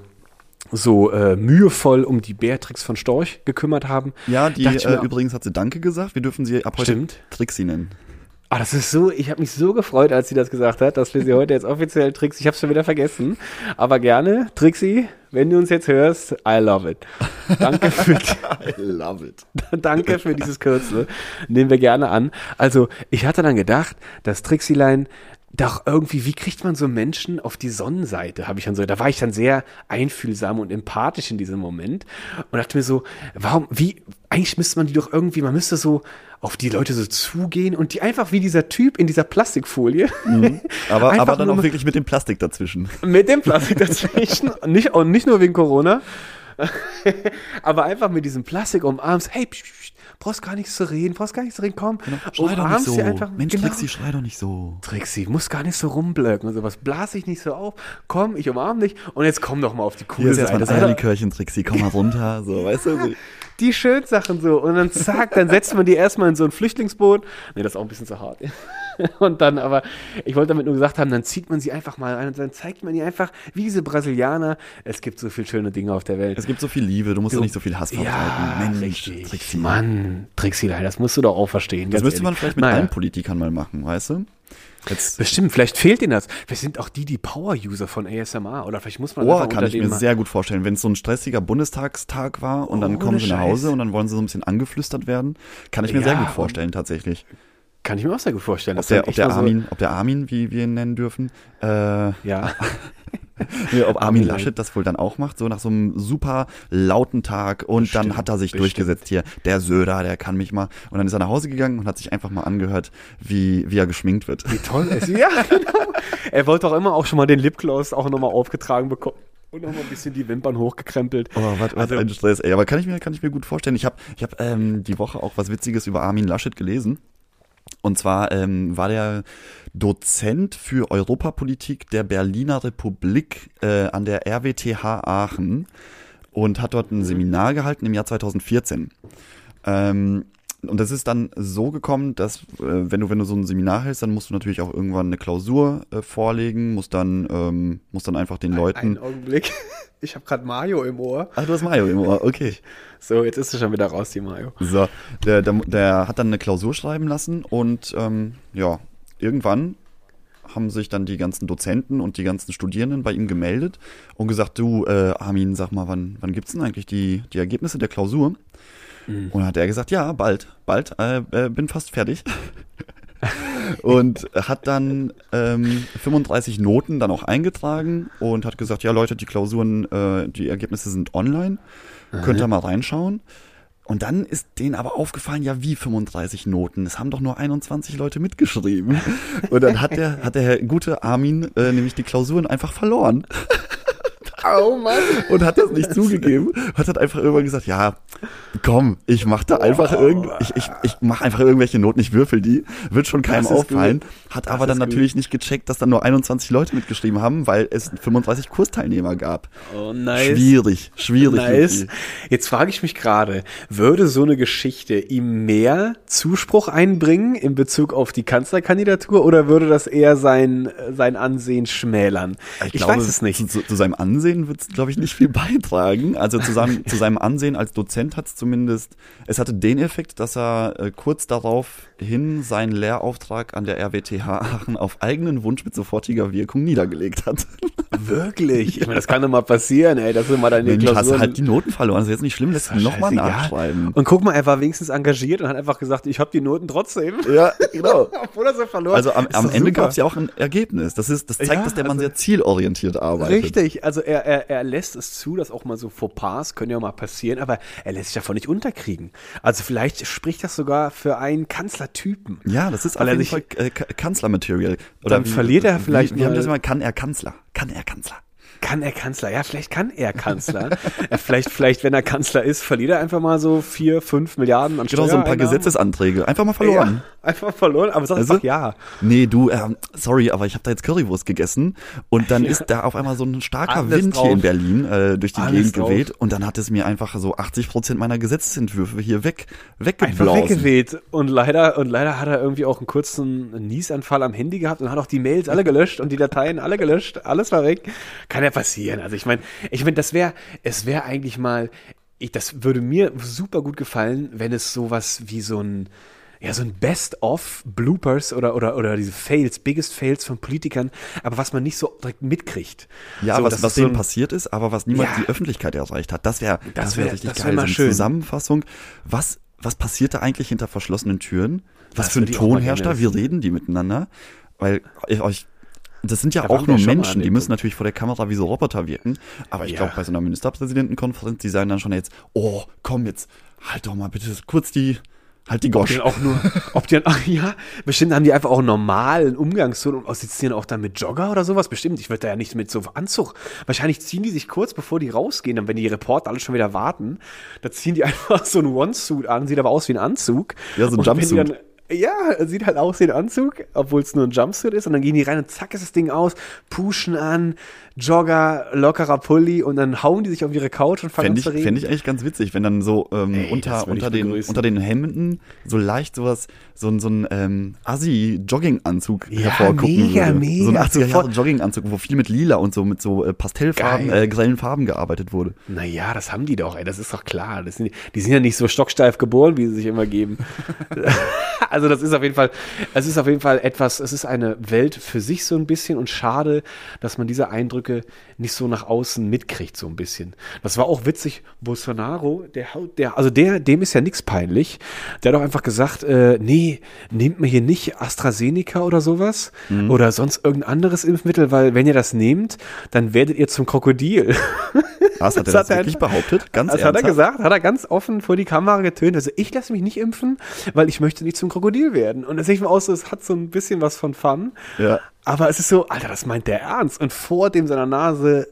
so äh, mühevoll um die Beatrix von Storch gekümmert haben. Ja, die mir äh, übrigens hat sie Danke gesagt. Wir dürfen sie ab heute Stimmt. Trixie nennen. Ah, das ist so, ich habe mich so gefreut, als sie das gesagt hat, dass wir sie heute jetzt offiziell Trixie, ich habe schon wieder vergessen, aber gerne, Trixie, wenn du uns jetzt hörst, I love it. Danke für, [LAUGHS] I love it. [LAUGHS] danke für dieses Kürzel, nehmen wir gerne an. Also, ich hatte dann gedacht, dass Trixielein doch irgendwie, wie kriegt man so Menschen auf die Sonnenseite, habe ich dann so, da war ich dann sehr einfühlsam und empathisch in diesem Moment und dachte mir so, warum, wie, eigentlich müsste man die doch irgendwie, man müsste so auf die Leute so zugehen und die einfach wie dieser Typ in dieser Plastikfolie [LAUGHS] Aber, Einfach aber dann auch wirklich mit dem Plastik dazwischen. mit dem Plastik dazwischen. Und [LAUGHS] nicht, und nicht nur wegen Corona, [LAUGHS] aber einfach mit diesem Plastik umarmst, hey, psch, psch, brauchst gar nichts zu reden, brauchst gar nichts zu reden, komm, umarmst sie einfach, Mensch, genau. Trixie, schrei doch nicht so. Trixie, muss gar nicht so rumblöcken und sowas. Blas dich nicht so auf. Komm, ich umarm dich und jetzt komm doch mal auf die Hier coole ist erstmal Seite. ein Das ist Eierlikörchen, Trixie, komm mal runter. So, weißt du? So. die schönen Sachen so. Und dann zack, dann setzt man die erstmal in so ein Flüchtlingsboot. Nee, das ist auch ein bisschen zu hart. [LAUGHS] Und dann aber, ich wollte damit nur gesagt haben, dann zieht man sie einfach mal rein und dann zeigt man ihr einfach, wie diese Brasilianer, es gibt so viele schöne Dinge auf der Welt. Es gibt so viel Liebe, du musst Du- doch nicht so viel Hass verbreiten. ja, Mensch, richtig. Trixie. Mann, Trixie, das musst du doch auch verstehen. Das müsste man ehrlich. vielleicht mit Naja. allen Politikern mal machen, weißt du? Jetzt, Bestimmt, vielleicht fehlt ihnen das. Wir sind auch die, die Power-User von ASMR. Oder vielleicht muss man oh, kann ich mir sehr gut vorstellen. Wenn es so ein stressiger Bundestagstag war und dann Ohne kommen sie nach Hause Scheiß. und dann wollen sie so ein bisschen angeflüstert werden, kann ich mir sehr Ja, gut vorstellen, tatsächlich. Kann ich mir auch sehr gut vorstellen. Ob dass dann der, ob der mal so- Armin, ob der Armin, wie wir ihn nennen dürfen, äh, Ja. [LAUGHS] Ja, ob Armin Armin Laschet das wohl dann auch macht, so nach so einem super lauten Tag und dann Bestimmt, hat er sich bestimmt. durchgesetzt hier, der Söder, der kann mich mal. Und dann ist er nach Hause gegangen und hat sich einfach mal angehört, wie, wie er geschminkt wird. Wie toll [LAUGHS] ist. Ja, genau. [LAUGHS] Er wollte auch immer auch schon mal den Lipgloss auch nochmal aufgetragen bekommen. Und nochmal ein bisschen die Wimpern hochgekrempelt. Oh, was, was Also- ein Stress, ey. Aber kann ich mir, kann ich mir gut vorstellen. Ich habe ich hab, ähm, die Woche auch was Witziges über Armin Laschet gelesen. Und zwar ähm, war der Dozent für Europapolitik der Berliner Republik äh, an der RWTH Aachen und hat dort ein Seminar gehalten im Jahr 2014. Ähm, und das ist dann so gekommen, dass äh, wenn du wenn du so ein Seminar hältst, dann musst du natürlich auch irgendwann eine Klausur äh, vorlegen, musst dann ähm, musst dann einfach den Leuten. Einen Augenblick. [LAUGHS] Ich habe gerade Mario im Ohr. Ach, du hast Mario im Ohr, okay. So, jetzt ist sie schon wieder raus, die Mario. So, der, der, der hat dann eine Klausur schreiben lassen und ähm, ja, irgendwann haben sich dann die ganzen Dozenten und die ganzen Studierenden bei ihm gemeldet und gesagt, du, äh, Armin, sag mal, wann, wann gibt's denn eigentlich die, die Ergebnisse der Klausur? Und dann hat er gesagt, ja, bald, bald, äh, äh, bin fast fertig. [LAUGHS] und hat dann ähm, 35 Noten dann auch eingetragen und hat gesagt, ja Leute, die Klausuren, äh, die Ergebnisse sind online, könnt ihr mal reinschauen. Und dann ist denen aber aufgefallen, ja wie 35 Noten, es haben doch nur 21 Leute mitgeschrieben. Und dann hat der, hat der gute Armin äh, nämlich die Klausuren einfach verloren Oh Mann. und hat das nicht zugegeben. Hat dann einfach irgendwann gesagt, ja, komm, ich mach da einfach irgend, ich, ich, ich mach einfach irgendwelche Noten, ich würfel die, wird schon keinem auffallen. gut. Hat Das aber dann gut. natürlich nicht gecheckt, dass dann nur 21 Leute mitgeschrieben haben, weil es 35 Kursteilnehmer gab. Oh, nice. Schwierig, schwierig. Nice. Jetzt frage ich mich gerade, würde so eine Geschichte ihm mehr Zuspruch einbringen in Bezug auf die Kanzlerkandidatur oder würde das eher sein, sein Ansehen schmälern? Ich, glaube, weiß es nicht. Zu, zu seinem Ansehen wird es, glaube ich, nicht viel [LAUGHS] beitragen. Also zu seinem, zu seinem Ansehen als Dozent hat es zumindest, es hatte den Effekt, dass er äh, kurz darauf hin seinen Lehrauftrag an der RWTH Aachen auf eigenen Wunsch mit sofortiger Wirkung niedergelegt hat. [LAUGHS] Wirklich? Ich meine, das kann doch mal passieren, ey, dass du mal deine hast du Klausuren... halt die Noten verloren. Das ist jetzt nicht schlimm, lässt doch nochmal nachschreiben. Und guck mal, er war wenigstens engagiert und hat einfach gesagt, ich habe die Noten trotzdem. ja, [LAUGHS] genau. Obwohl er so verloren Also am, am Ende gab es ja auch ein Ergebnis. Das, ist, das zeigt, Ja, dass der Mann also- sehr zielorientiert arbeitet. Richtig, also er, er, er lässt es zu, dass auch mal so Fauxpas können ja mal passieren, aber er lässt sich davon nicht unterkriegen. Also vielleicht spricht das sogar für einen Kanzlertypen. Ja, das ist auf jeden sich- Fall äh, Ka- Kanzlermaterial. Dann verliert er vielleicht wie, wie haben das immer? Kann er Kanzler? Kann er Kanzler? Kann er Kanzler? Ja, vielleicht kann er Kanzler. ja, vielleicht, vielleicht, wenn er Kanzler ist, verliert er einfach mal so vier, fünf Milliarden an Genau, so ein paar. Gesetzesanträge. Einfach mal verloren. Ja, einfach verloren, aber sag Also? einfach ja. Nee, du, ähm, sorry, aber ich habe da jetzt Currywurst gegessen und dann [LAUGHS] ist da auf einmal so ein starker Alles Wind drauf. hier in Berlin äh, durch die Alles Gegend drauf. geweht und dann hat es mir einfach so 80 Prozent meiner Gesetzesentwürfe hier weg, Einfach weggeblasen. weggeweht. Und leider, und leider hat er irgendwie auch einen kurzen Niesanfall am Handy gehabt und hat auch die Mails alle gelöscht und die Dateien alle gelöscht. Alles war weg. Kann ja passieren. Also ich meine, ich meine, das wäre, es wäre eigentlich mal, ich, das würde mir super gut gefallen, wenn es sowas wie so ein, ja, so ein Best-of-Bloopers oder, oder, oder diese Fails, Biggest Fails von Politikern, aber was man nicht so direkt mitkriegt. Ja, so, was, was so denen ein- passiert ist, aber was niemals Ja. die Öffentlichkeit erreicht hat. Das wäre Das das wär richtig das wär geil. mal so eine schön. Zusammenfassung. Was, was passiert da eigentlich hinter verschlossenen Türen? Was Das für ein Ton herrscht da? Wie reden die miteinander? Weil ich euch das sind ja Da auch nur Menschen, die müssen natürlich vor der Kamera wie so Roboter wirken. Aber ich Ja. glaube, bei so einer Ministerpräsidentenkonferenz, die sagen dann schon jetzt, oh, komm jetzt, halt doch mal bitte kurz die, halt die Ob Gosch. dann auch nur, ob die ach [LAUGHS] ja, bestimmt haben die einfach auch einen normalen Umgangston und sitzen die auch dann mit Jogger oder sowas. Bestimmt, ich würde da ja nicht mit so Anzug. Wahrscheinlich ziehen die sich kurz bevor die rausgehen, dann wenn die Reporter alle schon wieder warten, da ziehen die [LAUGHS] einfach so einen One-Suit an, sieht aber aus wie ein Anzug. Ja, so ein Jumpsuit. Ja, sieht halt aus wie ein Anzug, obwohl es nur ein Jumpsuit ist. Und dann gehen die rein und zack ist das Ding aus, pushen an, Jogger, lockerer Pulli und dann hauen die sich auf ihre Couch und fangen Fände an ich, zu reden. fänd ich eigentlich ganz witzig, wenn dann so ähm, Ey, unter, unter, den, begrüßen. unter den Hemden so leicht sowas, so, ein- so ein ähm, Assi-Jogginganzug Ja, hervorgucken mega, würde. mega. So ein 80er Jahre. Jogginganzug, wo viel mit lila und so mit so äh, Pastellfarben, Geil. äh, grellen Farben gearbeitet wurde. Naja, das haben die doch, ey, das ist doch klar. Das sind, die sind ja nicht so stocksteif geboren, wie sie sich immer geben. [LAUGHS] Also das ist auf jeden Fall, es ist auf jeden Fall etwas, es ist eine Welt für sich so ein bisschen und schade, dass man diese Eindrücke nicht so nach außen mitkriegt, so ein bisschen. Das war auch witzig, Bolsonaro, der haut, der, also der, dem ist ja nichts peinlich. Der hat auch einfach gesagt, äh, nee, nehmt mir hier nicht AstraZeneca oder sowas oder sonst irgendein anderes Impfmittel, weil wenn ihr das nehmt, dann werdet ihr zum Krokodil. Was hat er [LAUGHS] Das das, hat er wirklich einfach- behauptet? Ganz Das hat er ernsthaft? gesagt, hat er ganz offen vor die Kamera getönt. Also ich lasse mich nicht impfen, weil ich möchte nicht zum Krokodil werden. Und das sehe ich mir aus, so, es hat so ein bisschen was von Fun. Ja. Aber es ist so, Alter, das meint der ernst. Und vor dem seiner Nase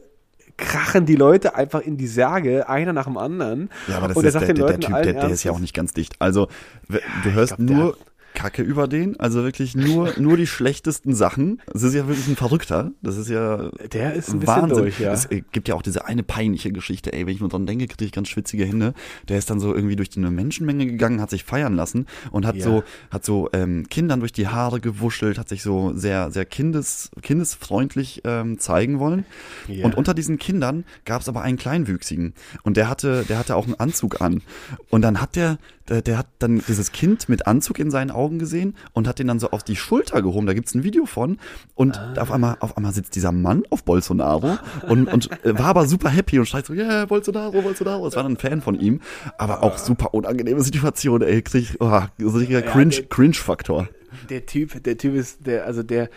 krachen die Leute einfach in die Särge, einer nach dem anderen. Ja, aber das und ist sagt der, der, der Typ, der, der ist ja auch nicht ganz dicht. Also, w- du hörst glaub, nur Kacke über den, also wirklich nur, [LAUGHS] nur die schlechtesten Sachen. Das ist ja wirklich ein Verrückter. Das ist ja Der ist ein Wahnsinn. durch, ja. Es äh, gibt ja auch diese eine peinliche Geschichte, ey, wenn ich nur dran denke, kriege ich ganz schwitzige Hände. Der ist dann so irgendwie durch eine Menschenmenge gegangen, hat sich feiern lassen und hat Ja. so, hat so ähm, Kindern durch die Haare gewuschelt, hat sich so sehr, sehr kindes, kindesfreundlich ähm, zeigen wollen. Ja. Und unter diesen Kindern gab es aber einen Kleinwüchsigen. Und der hatte, der hatte auch einen Anzug an. Und dann hat der, der, der hat dann dieses Kind mit Anzug in seinen Augen gesehen und hat den dann so auf die Schulter gehoben. Da gibt's ein Video von. Und auf einmal, auf einmal sitzt dieser Mann auf Bolsonaro und, und äh, war aber super happy und schreit so, yeah, Bolsonaro, Bolsonaro. Es war dann ein Fan von ihm. Aber auch super unangenehme Situation, ey. Krieg, oh, so richtiger Cringe, der- Cringe-Faktor. Der Typ, der Typ ist, der, also der,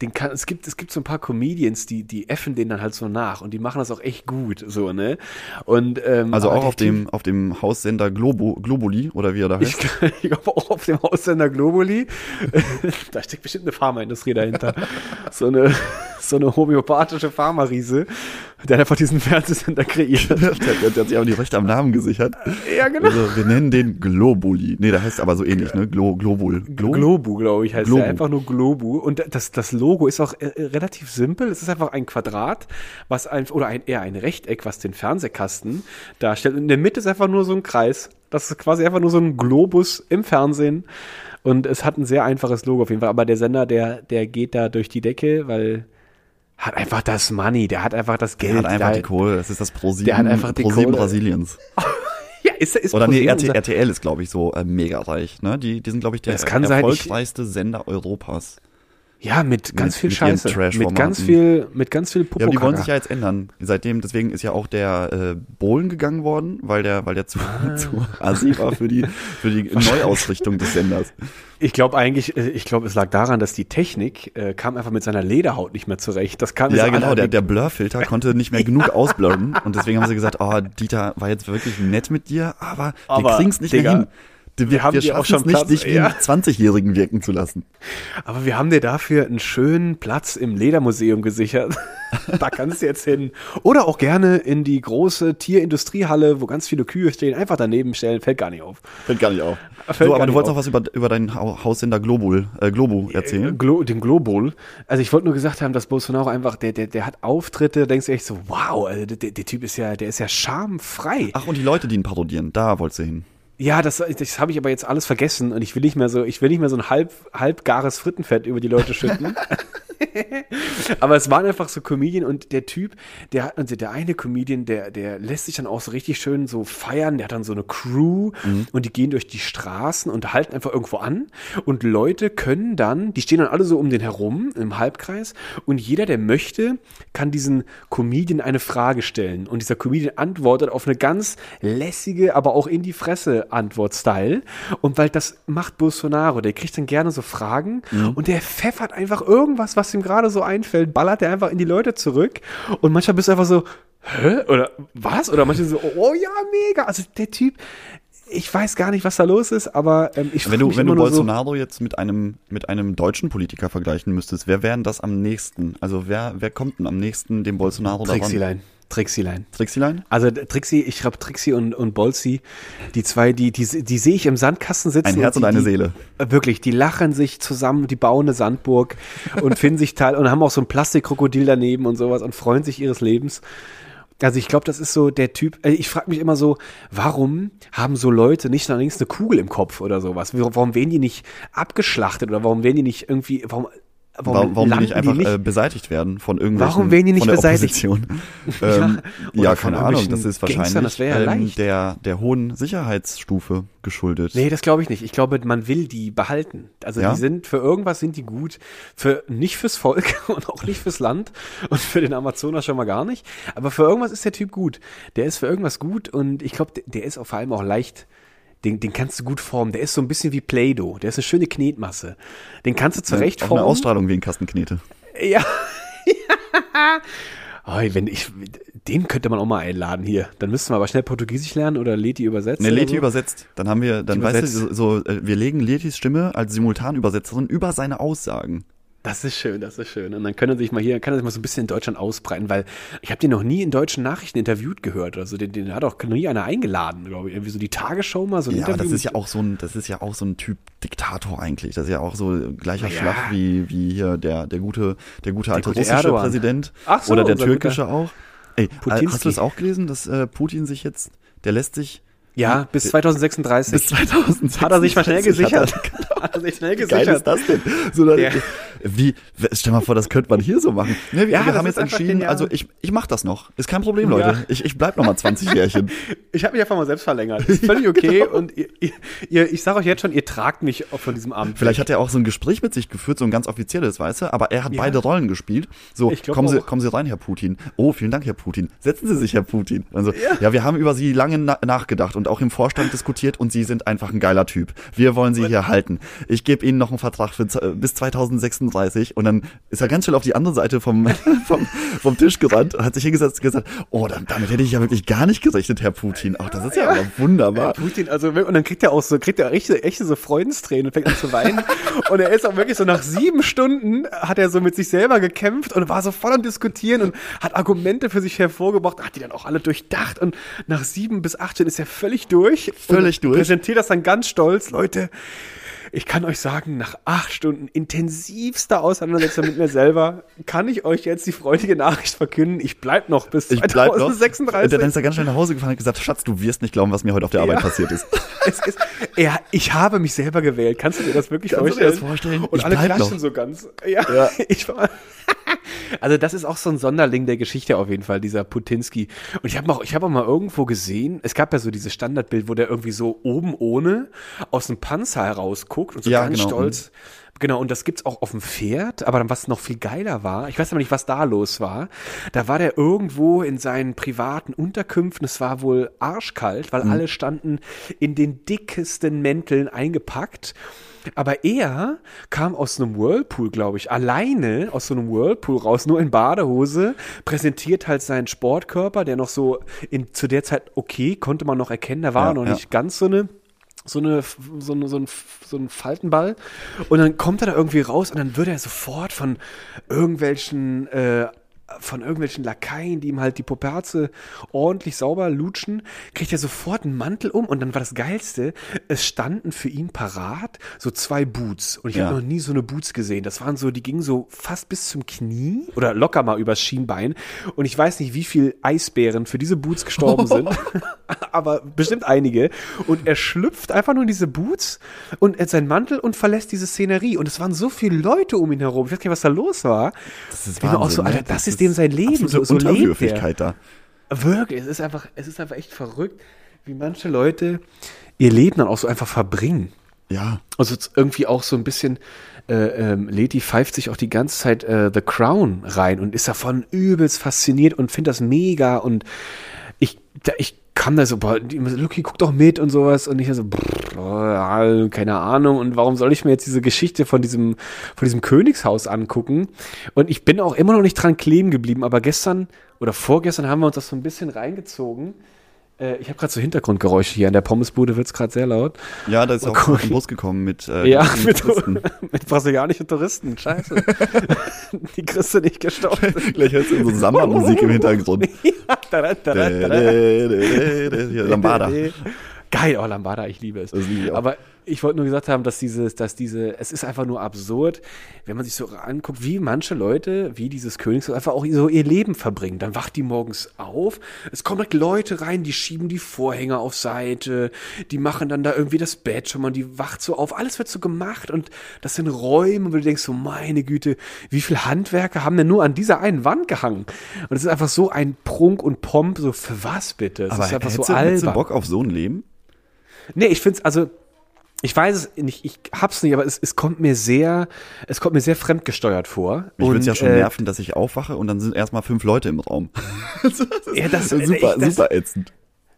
den kann, es gibt, es gibt so ein paar Comedians, die, die effen den dann halt so nach und die machen das auch echt gut, so, ne? Und, ähm, Also auch auf dem, auf dem Haussender Globo, Globuli oder wie er da heißt. Ich, [LAUGHS] ich glaube auch auf dem Haussender Globuli. [LAUGHS] da steckt bestimmt eine Pharmaindustrie dahinter. [LAUGHS] So eine, [LAUGHS] so eine homöopathische Pharmariese, der hat einfach diesen Fernsehsender kreiert. [LAUGHS] der, der, der hat sich aber die Rechte am Namen gesichert. Ja, genau. Also wir nennen den Globuli. Nee, der heißt aber so ähnlich, ne? Glo, Globul. Glo? Globu, glaube ich, heißt Globu. der. Einfach nur Globu. Und das, das Logo ist auch äh, relativ simpel. Es ist einfach ein Quadrat, was ein, oder ein, eher ein Rechteck, was den Fernsehkasten darstellt. Und in der Mitte ist einfach nur so ein Kreis. Das ist quasi einfach nur so ein Globus im Fernsehen. Und es hat ein sehr einfaches Logo auf jeden Fall. Aber der Sender, der, der geht da durch die Decke, weil hat einfach das Money, der hat einfach das Geld. Der hat einfach da, die Kohle. Das ist das ProSieben, Der hat einfach die ProSieben Kohle. Brasiliens. [LAUGHS] Ja, ist, ist Oder nee, RT, RTL ist, glaube ich, so äh, mega reich. Ne? Die, die sind, glaube ich, der kann sein, ich- erfolgreichste Sender Europas. Ja, mit ganz Mit- viel mit Scheiße. Mit Trash-Formaten. ganz viel, mit ganz viel Ja, aber die wollen sich ja jetzt ändern. Seitdem, deswegen ist ja auch der äh, Bohlen gegangen worden, weil der, weil der zu, Ah. [LAUGHS] zu assi war für die, für die Neuausrichtung des Senders. Ich glaube eigentlich, äh, ich glaube, es lag daran, dass die Technik äh, kam einfach mit seiner Lederhaut nicht mehr zurecht. Das kam Ja, genau, der, der Blurfilter konnte nicht mehr [LAUGHS] genug ausblurren und deswegen haben sie gesagt, oh, Dieter war jetzt wirklich nett mit dir, aber, wir Aber, kriegen's nicht Digga, mehr hin. Wir, wir haben wir dir auch schon nicht, Platz, dich wie ja. einen 20-Jährigen wirken zu lassen. Aber wir haben dir dafür einen schönen Platz im Ledermuseum gesichert. [LAUGHS] da kannst du jetzt hin. Oder auch gerne in die große Tierindustriehalle, wo ganz viele Kühe stehen. Einfach daneben stellen, fällt gar nicht auf. Fällt gar nicht auf. Fällt So, aber du nicht wolltest auf. noch was über, über deinen Hau- Haussender Globul, äh, Globo erzählen. Glo den Global. Also ich wollte nur gesagt haben, dass Bolsonaro einfach, der, der, der hat Auftritte, denkst du echt so, wow, also der, der Typ ist ja, der ist ja schamfrei. Ach, und die Leute, die ihn parodieren, da wolltest du hin. Ja, das, das habe ich aber jetzt alles vergessen und ich will nicht mehr so, ich will nicht mehr so ein halb, halbgares Frittenfett über die Leute schütten. [LAUGHS] aber es waren einfach so Comedian und der Typ, der hat, also der eine Comedian, der, der lässt sich dann auch so richtig schön so feiern, der hat dann so eine Crew und die gehen durch die Straßen und halten einfach irgendwo an. Und Leute können dann, die stehen dann alle so um den herum im Halbkreis. Und jeder, der möchte, kann diesen Comedian eine Frage stellen. Und dieser Comedian antwortet auf eine ganz lässige, aber auch in die Fresse Antwort-Style. Und weil das macht Bolsonaro, der kriegt dann gerne so Fragen und der pfeffert einfach irgendwas, was ihm gerade so einfällt, ballert er einfach in die Leute zurück und manchmal bist du einfach so, hä? Oder was? Oder manchmal so, oh ja, mega. Also der Typ, ich weiß gar nicht, was da los ist, aber ähm, ich Wenn du, mich wenn du nur so, Bolsonaro jetzt mit einem, mit einem deutschen Politiker vergleichen müsstest, wer wäre denn das am nächsten? Also wer, wer kommt denn am nächsten dem Bolsonaro daran? Trixilein. Trixilein. Trixilein? Also Trixie, ich glaube Trixie und, und Bolzi, die zwei, die, die, die sehe ich im Sandkasten sitzen. Ein Herz die, und eine die, Seele. Äh, Wirklich, die lachen sich zusammen, die bauen eine Sandburg und [LAUGHS] finden sich teil und haben auch so ein Plastikkrokodil daneben und sowas und freuen sich ihres Lebens. Also ich glaube, das ist so der Typ. äh, Ich frage mich immer so, warum haben so Leute nicht links eine Kugel im Kopf oder sowas? Warum werden die nicht abgeschlachtet oder warum werden die nicht irgendwie, warum warum, warum die nicht einfach nicht, äh, beseitigt werden von irgendwelchen Warum werden die nicht von der beseitigt? Opposition. [LAUGHS] ähm, ja, keine Ahnung, das ist wahrscheinlich Gangstern, das ja ähm, der, der hohen Sicherheitsstufe geschuldet. Nee, das glaube ich nicht. Ich glaube, man will die behalten. Also Ja? die sind, für irgendwas sind die gut. Für, nicht fürs Volk [LAUGHS] und auch nicht fürs Land und für den Amazonas schon mal gar nicht. Aber für irgendwas ist der Typ gut. Der ist für irgendwas gut und ich glaube, der, der ist auch vor allem auch leicht. Den, den kannst du gut formen. Der ist so ein bisschen wie Play-Doh. Der ist eine schöne Knetmasse. Den kannst du zurecht Auch eine formen. Ausstrahlung wie ein Kasten Knete. Ja. [LAUGHS] Oh, wenn ich, den könnte man auch mal einladen hier. Dann müssten wir aber schnell Portugiesisch lernen oder Leti übersetzen. Ne, Leti so. übersetzt. Dann haben wir, dann weißt du, übersetzt. so, so, äh, wir legen Letis Stimme als Simultanübersetzerin über seine Aussagen. Das ist schön, das ist schön. Und dann können er sich mal hier, kann er sich mal so ein bisschen in Deutschland ausbreiten, weil ich habe den noch nie in deutschen Nachrichten interviewt gehört. Also den, den hat auch nie einer eingeladen, glaube ich. Irgendwie so die Tagesschau mal so ein Ja, Interview. das ist ja auch so ein, das ist ja auch so ein Typ Diktator eigentlich. Das ist ja auch so gleicher ja. Schlag wie, wie hier der, der gute, der gute alte gute russische Erdogan. Präsident. Ach so, Oder der türkische auch. Ey, äh, Putinski. hast du das auch gelesen, dass äh, Putin sich jetzt, der lässt sich ja, bis 2036. bis 2006 hat er sich mal schnell gesichert. Hat er sich schnell er, [LAUGHS] wie geil ist gesichert. das denn? So, Ja. Wie, stell mal vor, das könnte man hier so machen. Ne, wir Ja, wir haben jetzt entschieden, also ich, ich mach das noch. Ist kein Problem, Leute. Ja. Ich, ich bleib noch mal 20 [LAUGHS] Jährchen. Ich habe mich einfach mal selbst verlängert. [LAUGHS] Ist völlig okay. Und ihr, ihr, ich sage euch jetzt schon, ihr tragt mich von diesem Amt. Vielleicht hat er auch so ein Gespräch mit sich geführt, so ein ganz offizielles, weißt du? Aber er hat beide Rollen gespielt. So, kommen Sie, auch. kommen Sie rein, Herr Putin. Oh, vielen Dank, Herr Putin. Setzen Sie sich, Herr Putin. Also, ja. wir haben über Sie lange na nachgedacht und auch im Vorstand diskutiert und Sie sind einfach ein geiler Typ. Wir wollen Sie hier halten. Ich gebe Ihnen noch einen Vertrag für, bis 2036 und dann ist er ganz schnell auf die andere Seite vom, [LAUGHS] vom, vom Tisch gerannt und hat sich hingesetzt und gesagt, oh, damit hätte ich ja wirklich gar nicht gerechnet, Herr Putin. Ach, das ist ja, aber wunderbar. Putin, also und dann kriegt er auch so, kriegt er echte, echte so Freudenstränen und fängt an zu weinen. und er ist auch wirklich so nach sieben Stunden hat er so mit sich selber gekämpft und war so voll am Diskutieren und hat Argumente für sich hervorgebracht, hat die dann auch alle durchdacht und nach sieben bis acht Stunden ist er völlig durch. Völlig durch. Präsentiert das dann ganz stolz, Leute. Ich kann euch sagen, nach acht Stunden intensivster Auseinandersetzung mit mir selber, kann ich euch jetzt die freudige Nachricht verkünden. Ich bleib noch bis Ich bleib noch. 2036. Dann ist er ganz schnell nach Hause gefahren und hat gesagt, Schatz, du wirst nicht glauben, was mir heute auf der Arbeit Ja. passiert ist. [LAUGHS] Ist, ja, ich habe mich selber gewählt. Kannst du dir das wirklich Kannst du dir vorstellen? das vorstellen? Und Ich alle klatschen noch. so ganz. Ja, Ja. [LAUGHS] ich war. [LAUGHS] Also das ist auch so ein Sonderling der Geschichte auf jeden Fall, dieser Putinski. Und ich habe auch, ich habe auch mal irgendwo gesehen, es gab ja so dieses Standardbild, wo der irgendwie so oben ohne aus dem Panzer herausguckt und so Ja, ganz genau. stolz. Genau, und das gibt's auch auf dem Pferd, aber dann was noch viel geiler war, ich weiß aber nicht, was da los war. Da war der irgendwo in seinen privaten Unterkünften, es war wohl arschkalt, weil alle standen in den dickesten Mänteln eingepackt. Aber er kam aus einem Whirlpool, glaube ich, alleine aus so einem Whirlpool raus, nur in Badehose, präsentiert halt seinen Sportkörper, der noch so in, zu der Zeit okay, konnte man noch erkennen, da war Ja, er noch ja. nicht ganz so eine so eine so, eine, so, ein, so ein Faltenball und dann kommt er da irgendwie raus und dann wird er sofort von irgendwelchen äh, von irgendwelchen Lakaien, die ihm halt die Poperze ordentlich sauber lutschen, kriegt er sofort einen Mantel um und dann war das Geilste, es standen für ihn parat so zwei Boots und ich Ja. habe noch nie so eine Boots gesehen. Das waren so, die gingen so fast bis zum Knie oder locker mal übers Schienbein und ich weiß nicht, wie viel Eisbären für diese Boots gestorben [LAUGHS] sind, [LAUGHS] aber bestimmt einige und er schlüpft einfach nur in diese Boots und seinen Mantel und verlässt diese Szenerie und es waren so viele Leute um ihn herum. Ich weiß gar nicht, was da los war. Das ist war auch Wahnsinn, so, ne? Alter, das, ist dem sein Leben. absolute So, so. Unterwürfigkeit da. Wirklich, es ist einfach, es ist einfach echt verrückt, wie manche Leute ihr Leben dann auch so einfach verbringen. Ja. Also irgendwie auch so ein bisschen, äh, ähm, Leti pfeift sich auch die ganze Zeit äh, The Crown rein und ist davon übelst fasziniert und findet das mega und ich, da, ich kam da so, Lucky, guck doch mit und sowas. Und ich so, brr, keine Ahnung. Und warum soll ich mir jetzt diese Geschichte von diesem, von diesem Königshaus angucken? Und ich bin auch immer noch nicht dran kleben geblieben, aber gestern oder vorgestern haben wir uns das so ein bisschen reingezogen. Äh, ich habe gerade so Hintergrundgeräusche hier, an der Pommesbude wird's gerade sehr laut. Ja, da ist Oh, auch cool. ein Bus gekommen mit äh, Ja, mit, Touristen. [LAUGHS] mit brasilianischen Touristen. Scheiße. [LAUGHS] Die kriegst du nicht gestoppt. Gleich hörst du so Samba-Musik im Hintergrund. ja, Lambada. Geil, oh Lambada, ich liebe es. Das liebe ich auch. Aber Ich wollte nur gesagt haben, dass dieses, dass diese, es ist einfach nur absurd, wenn man sich so anguckt, wie manche Leute, wie dieses Königshaus, einfach auch so ihr Leben verbringen. Dann wacht die morgens auf, es kommen direkt Leute rein, die schieben die Vorhänge auf Seite, die machen dann da irgendwie das Bett schon mal, die wacht so auf, alles wird so gemacht und das sind Räume, wo du denkst so, meine Güte, wie viele Handwerker haben denn nur an dieser einen Wand gehangen? Und es ist einfach so ein Prunk und Pomp, so für was bitte? Es Aber ist einfach so du, hättest du albern. Bock auf so ein Leben? Nee, ich find's also ich weiß es nicht, ich hab's nicht, aber es, es kommt mir sehr, es kommt mir sehr fremdgesteuert vor. Mich würde es ja schon äh, nerven, dass ich aufwache und dann sind erstmal fünf Leute im Raum. [LAUGHS] Ja, das, super, ich, das, super ätzend.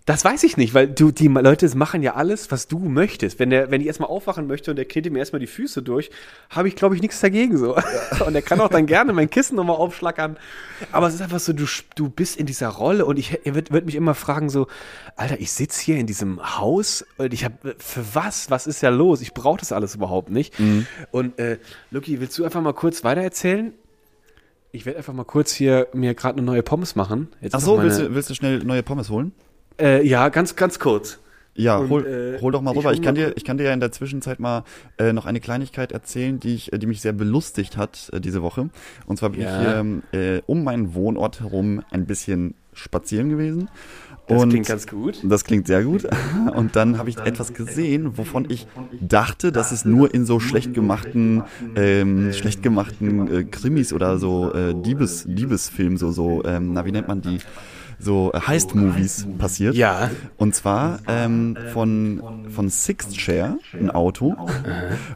Das weiß ich nicht, weil du, die Leute machen ja alles, was du möchtest. Wenn der, wenn ich erstmal aufwachen möchte und der knetet mir erstmal die Füße durch, habe ich, glaube ich, nichts dagegen so. [LAUGHS] Und der kann auch dann gerne mein Kissen nochmal aufschlackern. Aber es ist einfach so, du, du bist in dieser Rolle und ich würde würd mich immer fragen so, Alter, ich sitze hier in diesem Haus und ich habe, für was? Was ist ja los? Ich brauche das alles überhaupt nicht. Mhm. Und äh, Luki, willst du einfach mal kurz weitererzählen? Ich werde einfach mal kurz hier mir gerade eine neue Pommes machen. Jetzt Ach so, meine- willst du, willst du schnell neue Pommes holen? Äh, ja, ganz, ganz kurz. Ja, Und, hol, äh, hol doch mal ich rüber. hol Ich kann, dir, ich kann dir ja in der Zwischenzeit mal äh, noch eine Kleinigkeit erzählen, die, ich, die mich sehr belustigt hat äh, diese Woche. Und zwar bin Ja. ich hier ähm, äh, um meinen Wohnort herum ein bisschen spazieren gewesen. Das und klingt ganz gut. Das klingt sehr gut. [LAUGHS] Und dann habe ich etwas gesehen, wovon ich dachte, dass es nur in so schlecht gemachten, ähm, schlecht gemachten äh, Krimis oder so äh, Diebes, Diebesfilmen, so, so, ähm, na, wie nennt man die? So äh, Heist-Movies passiert. Ja. Und zwar ähm, von, von Sixth Share, ein Auto,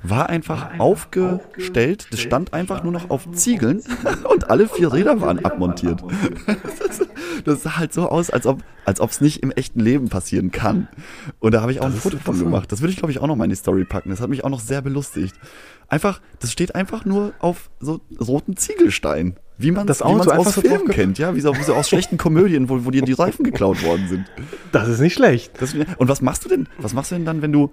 war einfach aufgestellt, das stand einfach nur noch auf Ziegeln [LAUGHS] und alle vier Räder waren abmontiert. [LAUGHS] Das, sah halt so aus, als ob als ob es nicht im echten Leben passieren kann. Und da habe ich auch ein Foto von gemacht. Das würde ich, glaube ich, auch noch mal in die Story packen. Das hat mich auch noch sehr belustigt. Einfach, das steht einfach nur auf so roten Ziegelstein. Wie man Das Auto aus Filmen kennt, ja, wie so, wie so aus schlechten Komödien, wo, wo dir die Reifen geklaut worden sind. Das ist nicht schlecht. Das, und was machst du denn? Was machst du denn dann, wenn du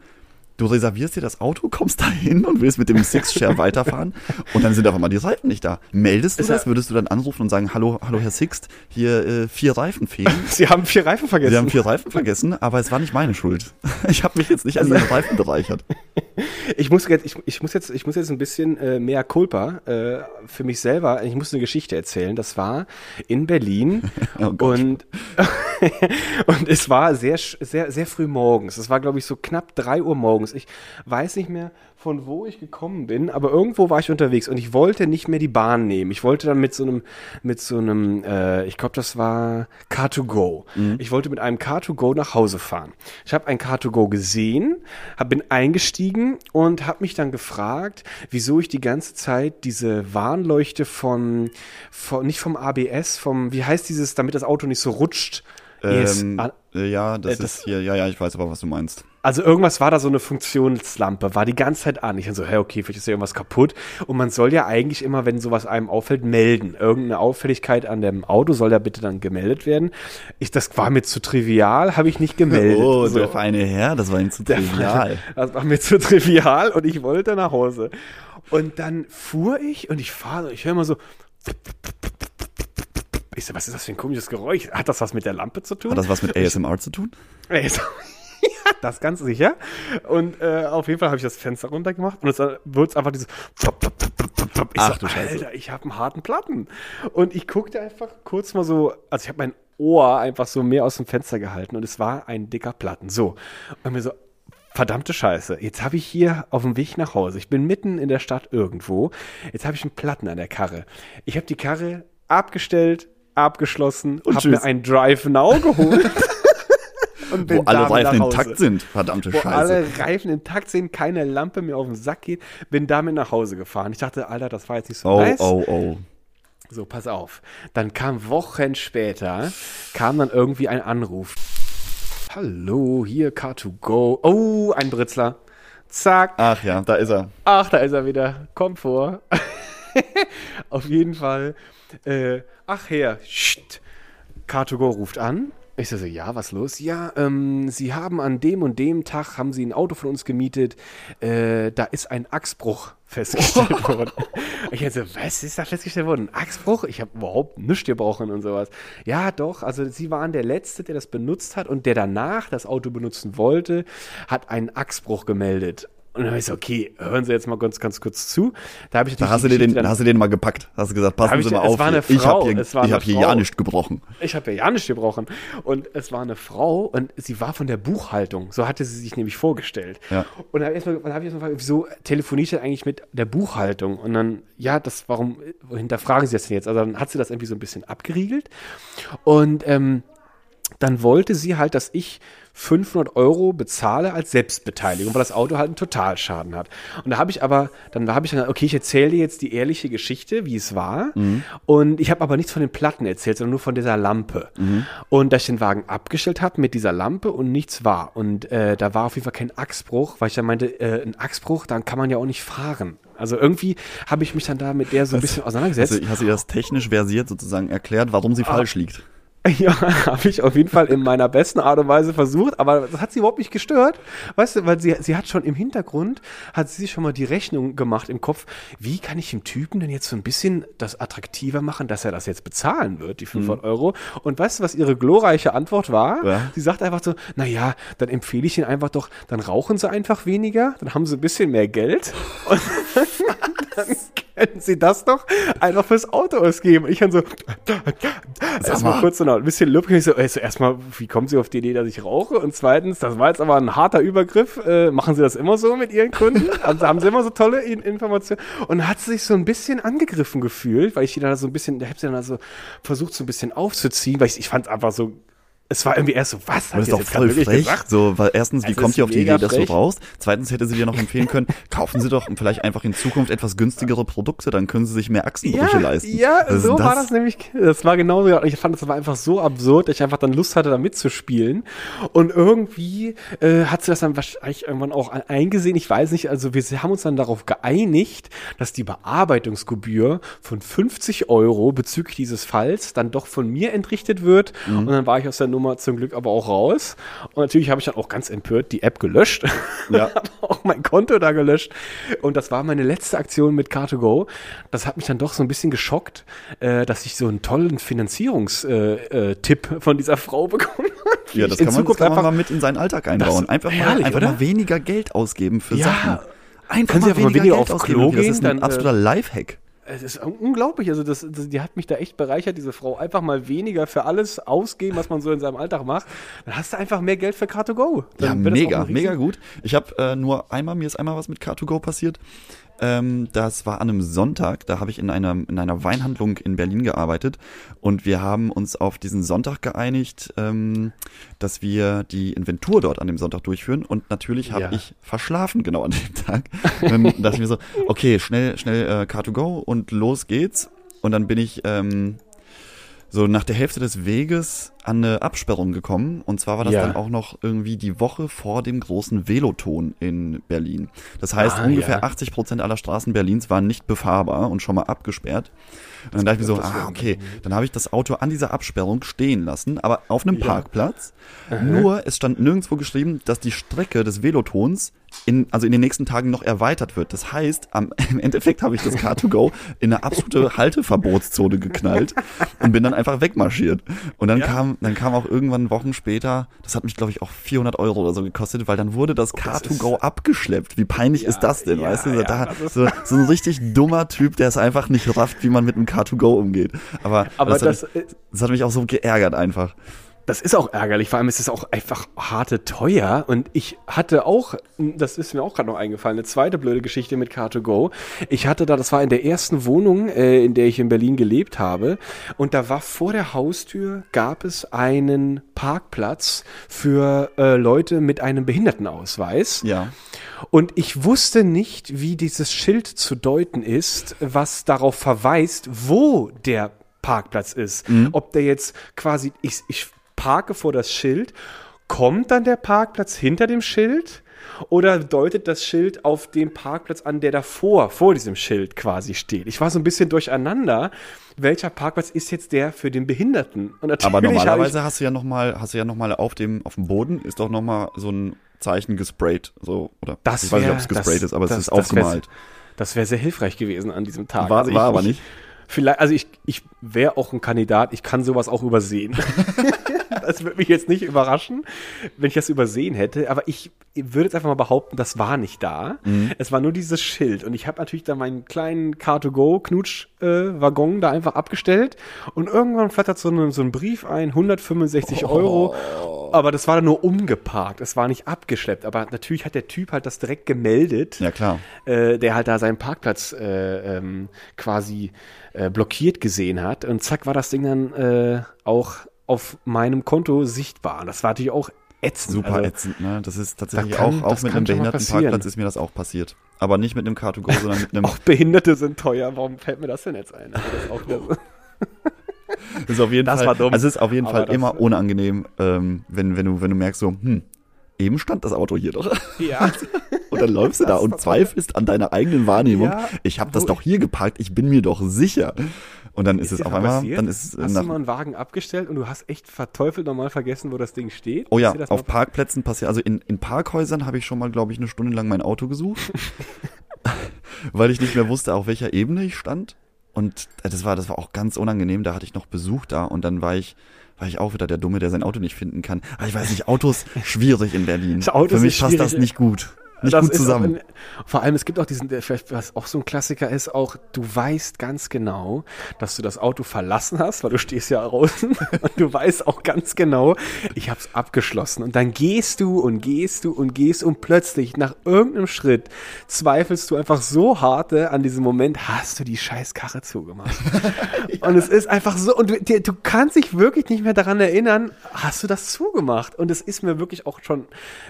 du reservierst dir das Auto, kommst da hin und willst mit dem Six Share weiterfahren [LAUGHS] und dann sind auf einmal die Reifen nicht da. Meldest du Ist das? Würdest du dann anrufen und sagen, hallo, hallo Herr Sixt, hier äh, vier Reifen fehlen. [LAUGHS] Sie haben vier Reifen vergessen. Sie haben vier Reifen vergessen, aber es war nicht meine Schuld. [LAUGHS] Ich habe mich jetzt nicht an Also- Reifen bereichert. Ich muss jetzt, ich, ich muss jetzt, ich muss jetzt ein bisschen äh, mehr Culpa äh, für mich selber. Ich muss eine Geschichte erzählen. Das war in Berlin Oh und und es war sehr, sehr, sehr früh morgens. Es war, glaube ich, so knapp drei Uhr morgens. Ich weiß nicht mehr, von wo ich gekommen bin, aber irgendwo war ich unterwegs und ich wollte nicht mehr die Bahn nehmen. Ich wollte dann mit so einem, mit so einem, äh, ich glaube, das war Car2Go. Ich wollte mit einem Car2Go nach Hause fahren. Ich habe ein Car2Go gesehen, hab, bin eingestiegen und habe mich dann gefragt, wieso ich die ganze Zeit diese Warnleuchte von, von nicht vom ABS, vom, wie heißt dieses, damit das Auto nicht so rutscht. Ähm, an- äh, ja, das, äh, das- ist hier, ja, ja, ich weiß aber, was du meinst. Also irgendwas war da so eine Funktionslampe, war die ganze Zeit an. Ich dann so, hä, okay, vielleicht ist ja irgendwas kaputt. Und man soll ja eigentlich immer, wenn sowas einem auffällt, melden. Irgendeine Auffälligkeit an dem Auto soll ja bitte dann gemeldet werden. Ich, das war mir zu trivial, habe ich nicht [LAUGHS] gemeldet. Oh, so. der feine Herr, das war ihm zu trivial. Das war mir zu trivial und ich wollte nach Hause. Und dann fuhr ich und ich fahre, ich höre mal so. Ich so, was ist das für ein komisches Geräusch? Hat das was mit der Lampe zu tun? Hat das was mit ASMR zu tun? Ja, das ganz sicher. Und äh, auf jeden Fall habe ich das Fenster runtergemacht und es wird einfach dieses. Ich Ach so, Scheiße. Alter, ich habe einen harten Platten. Und ich guckte einfach kurz mal so, also ich habe mein Ohr einfach so mehr aus dem Fenster gehalten und es war ein dicker Platten. So. Und mir so, verdammte Scheiße, jetzt habe ich hier auf dem Weg nach Hause, ich bin mitten in der Stadt irgendwo, jetzt habe ich einen Platten an der Karre. Ich habe die Karre abgestellt, abgeschlossen, Und habe mir tschüss. ein Drive Now geholt. [LAUGHS] und Wo alle damit Reifen intakt sind. Verdammte Wo Scheiße. alle Reifen intakt sind, keine Lampe mehr auf den Sack geht, bin damit nach Hause gefahren. Ich dachte, Alter, das war jetzt nicht so oh, nice. oh, oh. So, pass auf. Dann kam Wochen später, kam dann irgendwie ein Anruf. Hallo, hier Car2Go. Oh, ein Britzler. Zack. Ach ja, da ist er. Ach, da ist er wieder. Komm vor. [LAUGHS] Auf jeden Fall. Äh, ach her. Sch Car2Go ruft an Ich so, ja, was los? Ja, ähm, Sie haben an dem und dem Tag, haben Sie ein Auto von uns gemietet, äh, da ist ein Achsbruch festgestellt [LAUGHS] worden. Ich so, was ist da festgestellt worden? Ein Achsbruch? Ich habe überhaupt nichts gebrochen und sowas. Ja, doch, also Sie waren der Letzte, der das benutzt hat und der danach das Auto benutzen wollte, hat einen Achsbruch gemeldet. Und dann habe ich so, okay, hören Sie jetzt mal ganz, ganz kurz zu. Da habe ich Da hast du, dir den, dann- hast du den mal gepackt. Hast du gesagt, passen ich- Sie mal es auf. war eine hier. ich Frau, habe hier, ich hab hier Frau. ja nicht gebrochen. Ich habe ja ja nicht gebrochen. Und es war eine Frau und sie war von der Buchhaltung. So hatte sie sich nämlich vorgestellt. Ja. Und dann habe ich erstmal hab erst mal gefragt, wieso telefoniert sie eigentlich mit der Buchhaltung? Und dann, ja, das, warum hinterfragen sie das denn jetzt? Also dann hat sie das irgendwie so ein bisschen abgeriegelt. Und ähm, dann wollte sie halt, dass ich 500 Euro bezahle als Selbstbeteiligung, weil das Auto halt einen Totalschaden hat. Und da habe ich aber, dann habe ich dann, okay, ich erzähle dir jetzt die ehrliche Geschichte, wie es war. Und ich habe aber nichts von den Platten erzählt, sondern nur von dieser Lampe. Und dass ich den Wagen abgestellt habe mit dieser Lampe und nichts war. Und äh, da war auf jeden Fall kein Achsbruch, weil ich dann meinte, äh, ein Achsbruch, dann kann man ja auch nicht fahren. Also irgendwie habe ich mich dann da mit der so ein bisschen auseinandergesetzt. Also, hast du ihr das technisch versiert sozusagen erklärt, warum Ah. sie falsch liegt? [LAUGHS] Ja, habe ich auf jeden Fall in meiner besten Art und Weise versucht, aber das hat sie überhaupt nicht gestört. Weißt du, weil sie, sie hat schon im Hintergrund, hat sie sich schon mal die Rechnung gemacht im Kopf, wie kann ich dem Typen denn jetzt so ein bisschen das attraktiver machen, dass er das jetzt bezahlen wird, die 500 Euro. Und weißt du, was ihre glorreiche Antwort war? Ja. Sie sagt einfach so, na ja, dann empfehle ich ihnen einfach doch, dann rauchen sie einfach weniger, dann haben sie ein bisschen mehr Geld und [LAUGHS] [LAUGHS] dann können sie das doch einfach fürs Auto ausgeben. Und ich dann so, erstmal mal. kurz so ein bisschen lübrig. Ich so, also erstmal, wie kommen Sie auf die Idee, dass ich rauche? Und zweitens, das war jetzt aber ein harter Übergriff. Äh, machen Sie das immer so mit Ihren Kunden? [LAUGHS] Also, haben Sie immer so tolle In Informationen? Und hat sie sich so ein bisschen angegriffen gefühlt, weil ich die dann so ein bisschen, da habe sie dann also versucht, so ein bisschen aufzuziehen, weil ich, ich fand es einfach so, es war irgendwie erst so, was Das hat ist die doch voll frech. gesagt? So, weil erstens, wie Es kommt ist ihr auf die Idee, dass du frech. brauchst? Zweitens hätte sie dir noch empfehlen können, kaufen Sie doch vielleicht einfach in Zukunft etwas günstigere Produkte, dann können Sie sich mehr Achsenbrüche leisten. Ja, Was ist so denn war das nämlich. Das war genauso. Ich fand, das war einfach so absurd, dass ich einfach dann Lust hatte, da mitzuspielen. Und irgendwie äh, hat sie das dann wahrscheinlich irgendwann auch ein- eingesehen. Ich weiß nicht. Also wir haben uns dann darauf geeinigt, dass die Bearbeitungsgebühr von 50 Euro bezüglich dieses Falls dann doch von mir entrichtet wird. Mhm. Und dann war ich aus der Nummer zum Glück aber auch raus. Und natürlich habe ich dann auch ganz empört die App gelöscht. Ja. [LAUGHS] habe auch mein Konto da gelöscht. Und das war meine letzte Aktion mit Car2Go. Das hat mich dann doch so ein bisschen geschockt, äh, dass ich so einen tollen Finanzierungstipp äh, äh, von dieser Frau bekommen [LAUGHS] habe. Ja, das kann, man, das kann man mal mit in seinen Alltag einbauen. Das- Einfach, mal, herrlich, einfach oder? mal weniger Geld ausgeben für Ja. Sachen. Einfach Können Sie einfach mal weniger aufs ausgeben. Klo Das gehen, ist ein dann, äh, absoluter Lifehack. Es ist unglaublich. Also das, das, die hat mich da echt bereichert, diese Frau. Einfach mal weniger für alles ausgeben, was man so in seinem Alltag macht. Dann hast du einfach mehr Geld für Car2Go. Ja, Dann mega, mega gut. Ich habe äh, nur einmal, mir ist einmal was mit Car2Go passiert. Ähm, das war an einem Sonntag, da habe ich in einer, in einer Weinhandlung in Berlin gearbeitet und wir haben uns auf diesen Sonntag geeinigt, ähm, dass wir die Inventur dort an dem Sonntag durchführen und natürlich habe Ja. ich verschlafen genau an dem Tag. Dann dachte ich mir so, okay, schnell, schnell äh, Car2Go und los geht's. Und dann bin ich ähm, so nach der Hälfte des Weges an eine Absperrung gekommen. Und zwar war das Ja. dann auch noch irgendwie die Woche vor dem großen Veloton in Berlin. Das heißt, Ah, ungefähr ja. 80 Prozent aller Straßen Berlins waren nicht befahrbar und schon mal abgesperrt. Und dann dachte ich mir so, ah, okay, dann habe ich das Auto an dieser Absperrung stehen lassen, aber auf einem Parkplatz. Nur, es stand nirgendwo geschrieben, dass die Strecke des Velotons in, also in den nächsten Tagen noch erweitert wird. Das heißt, am, [LAUGHS] im Endeffekt habe ich das Car2Go in eine absolute [LAUGHS] Halteverbotszone geknallt und bin dann einfach wegmarschiert. Und dann kam, dann kam auch irgendwann Wochen später, das hat mich glaube ich auch 400 Euro oder so gekostet, weil dann wurde das Car2Go abgeschleppt. Wie peinlich ist das denn, ja, weißt du? ja, da, so, so ein richtig dummer Typ, der es einfach nicht rafft, wie man mit einem Car2Go umgeht. Aber, Aber das, das, hat, äh, das hat mich auch so geärgert einfach. Das ist auch ärgerlich, vor allem ist es auch einfach harte teuer. Und ich hatte auch, das ist mir auch gerade noch eingefallen, eine zweite blöde Geschichte mit Car2Go. Ich hatte da, das war in der ersten Wohnung, äh, in der ich in Berlin gelebt habe. Und da war vor der Haustür, gab es einen Parkplatz für äh, Leute mit einem Behindertenausweis. Ja. Und ich wusste nicht, wie dieses Schild zu deuten ist, was darauf verweist, wo der Parkplatz ist. Ob der jetzt quasi, ich, ich parke vor das Schild, kommt dann der Parkplatz hinter dem Schild? Oder deutet das Schild auf den Parkplatz an, der davor, vor diesem Schild quasi steht? Ich war so ein bisschen durcheinander. Welcher Parkplatz ist jetzt der für den Behinderten? Aber normalerweise hast du ja noch mal, hast du ja noch mal auf dem auf dem Boden ist doch noch mal so ein Zeichen gesprayt, so oder Das ich weiß nicht, wär- ob es gesprayt das- ist, aber das- es ist aufgemalt. Das wäre sehr hilfreich gewesen an diesem Tag. War- Also ich, war aber ich, nicht. Vielleicht, also ich, ich wäre auch ein Kandidat, ich kann sowas auch übersehen. [LAUGHS] [LAUGHS] [LAUGHS] das würde mich jetzt nicht überraschen, wenn ich das übersehen hätte, aber ich würde jetzt einfach mal behaupten, das war nicht da. Mhm. Es war nur dieses Schild und ich habe natürlich da meinen kleinen Car2Go-Knutsch-Waggon da einfach abgestellt und irgendwann flattert so ein, so ein Brief ein, 165 Euro, aber das war dann nur umgeparkt, es war nicht abgeschleppt, aber natürlich hat der Typ halt das direkt gemeldet Ja, klar. äh, der halt da seinen Parkplatz äh, ähm, quasi äh, blockiert gesehen hat. Und zack war das Ding dann äh, auch auf meinem Konto sichtbar. Das war natürlich auch ätzend. Super also, ätzend, ne? Das ist tatsächlich da kann- auch, auch mit einem Behindertenparkplatz ist mir das auch passiert. Aber nicht mit einem Car2Go, sondern mit einem [LAUGHS] auch Behinderte sind teuer. Warum fällt mir das denn jetzt ein? Also das. [LAUGHS] Das ist auf jeden Das Fall, war dumm. Also es ist auf jeden Aber Fall immer unangenehm, ähm, wenn, wenn, du, wenn du merkst so, hm, eben stand das Auto hier doch. ja. [LAUGHS] Und dann läufst du da und zweifelst an deiner eigenen Wahrnehmung. Ja, ich habe das doch hier geparkt, ich bin mir doch sicher. Und dann ist, Ist es auf einmal, passiert? dann ist es Hast du mal einen Wagen abgestellt und du hast echt verteufelt nochmal vergessen, wo das Ding steht? Oh ja, auf Parkplätzen passiert, also in, in Parkhäusern habe ich schon mal, glaube ich, eine Stunde lang mein Auto gesucht, [LAUGHS] weil ich nicht mehr wusste, auf welcher Ebene ich stand. Und äh, das war, das war auch ganz unangenehm. Da hatte ich noch Besuch da und dann war ich, war ich auch wieder der Dumme, der sein Auto nicht finden kann. Aber ich weiß nicht, Autos schwierig in Berlin. [LAUGHS] Für mich passt das nicht gut. Nicht Das gut zusammen. Auch in, vor allem, es gibt auch diesen, vielleicht, was auch so ein Klassiker ist, auch, du weißt ganz genau, dass du das Auto verlassen hast, weil du stehst ja draußen [LAUGHS] und du weißt auch ganz genau, ich hab's abgeschlossen. Und dann gehst du und gehst du und gehst und plötzlich nach irgendeinem Schritt zweifelst du einfach so hart an diesem Moment, hast du die scheiß Karre zugemacht. [LAUGHS] Und es ist einfach so, und du, du kannst dich wirklich nicht mehr daran erinnern, hast du das zugemacht? Und es ist mir wirklich auch schon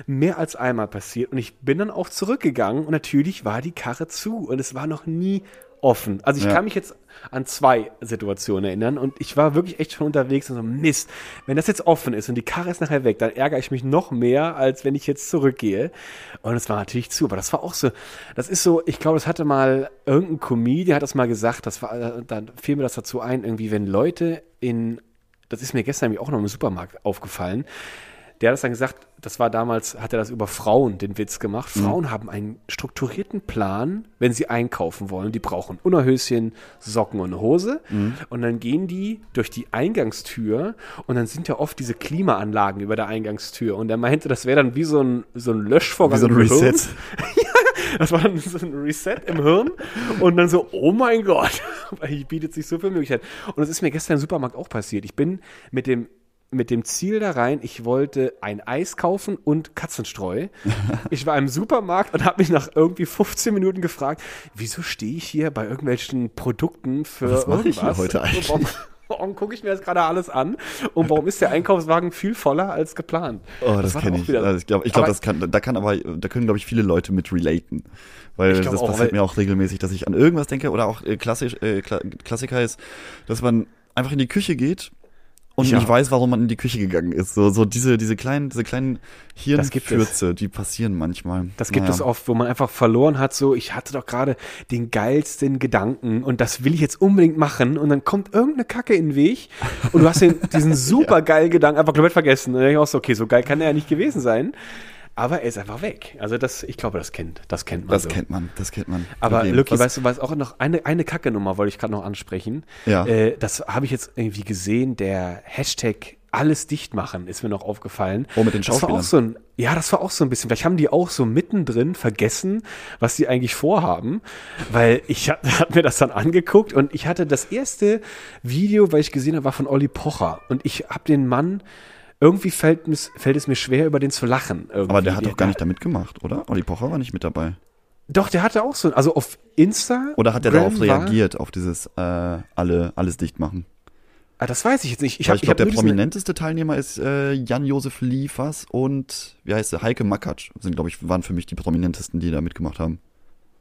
mehr als einmal passiert. Und ich bin dann auch zurückgegangen und natürlich war die Karre zu und es war noch nie offen. Also ich Ja. kann mich jetzt an zwei Situationen erinnern und ich war wirklich echt schon unterwegs und so, Mist, wenn das jetzt offen ist und die Karre ist nachher weg, dann ärgere ich mich noch mehr, als wenn ich jetzt zurückgehe. Und es war natürlich zu, aber das war auch so, das ist so, ich glaube, das hatte mal irgendein Comedian hat das mal gesagt, das war, äh, dann fiel mir das dazu ein, irgendwie, wenn Leute in, das ist mir gestern nämlich auch noch im Supermarkt aufgefallen, der hat das dann gesagt, das war damals, hat er das über Frauen den Witz gemacht. Frauen haben einen strukturierten Plan, wenn sie einkaufen wollen. Die brauchen Unterhöschen, Socken und eine Hose. Und dann gehen die durch die Eingangstür und dann sind ja oft diese Klimaanlagen über der Eingangstür. Und er meinte, das wäre dann wie so ein, so ein Löschvorgang. Wie so ein. Reset. [LAUGHS] Das war dann so ein Reset im Hirn und dann so, oh mein Gott, [LAUGHS] weil hier bietet sich so viel Möglichkeit. Und das ist mir gestern im Supermarkt auch passiert. Ich bin mit dem mit dem Ziel da rein, ich wollte ein Eis kaufen und Katzenstreu. [LAUGHS] Ich war im Supermarkt und habe mich nach irgendwie 15 Minuten gefragt, wieso stehe ich hier bei irgendwelchen Produkten für Was mache ich hier heute eigentlich? Warum, warum gucke ich mir das gerade alles an? Und warum ist der Einkaufswagen viel voller als geplant? Oh, das, war kenne ich. wieder- Also ich glaube, ich glaub, das kann, da kann aber, da können, glaube ich, viele Leute mit relaten. Weil das auch, passiert weil- mir auch regelmäßig, dass ich an irgendwas denke oder auch äh, klassisch, äh, Kla Klassiker ist, dass man einfach in die Küche geht und Ja. nicht weiß, warum man in die Küche gegangen ist. So, so diese, diese kleinen, diese kleinen Hirnfürze, die passieren manchmal. Das gibt Naja. es oft, wo man einfach verloren hat, so, ich hatte doch gerade den geilsten Gedanken und das will ich jetzt unbedingt machen und dann kommt irgendeine Kacke in den Weg und du hast den, diesen [LAUGHS] super geilen Gedanken einfach komplett vergessen. Und dann denke ich auch so, okay, so geil kann er ja nicht gewesen sein. Aber er ist einfach weg. Also das, ich glaube, das kennt, das kennt man Das so. kennt man, das kennt man. Aber. Lucky, weißt du, was auch noch eine, eine Kacke-Nummer wollte ich gerade noch ansprechen. Ja. Äh, das habe ich jetzt irgendwie gesehen, der Hashtag alles dicht machen ist mir noch aufgefallen. Oh, mit den Das war Schauspielern. auch so ein, ja, das war auch so ein bisschen. Vielleicht haben die auch so mittendrin vergessen, was sie eigentlich vorhaben, weil ich hat [LAUGHS] mir das dann angeguckt und ich hatte das erste Video, weil ich gesehen habe, war von Olli Pocher und ich habe den Mann irgendwie fällt, fällt es mir schwer, über den zu lachen. Irgendwie. aber der hat doch gar nicht damit gemacht, oder? Olli Pocher war nicht mit dabei. Doch, der hatte auch so, also auf Insta. Oder hat er darauf reagiert, auf dieses äh, alle, alles dicht machen? Ah, das weiß ich jetzt nicht. Ich habe ich glaube, der prominenteste Teilnehmer ist äh, Jan-Josef Liefers und, wie heißt er, Heike Makatsch. Sind, glaube ich, waren für mich die prominentesten, die da mitgemacht haben.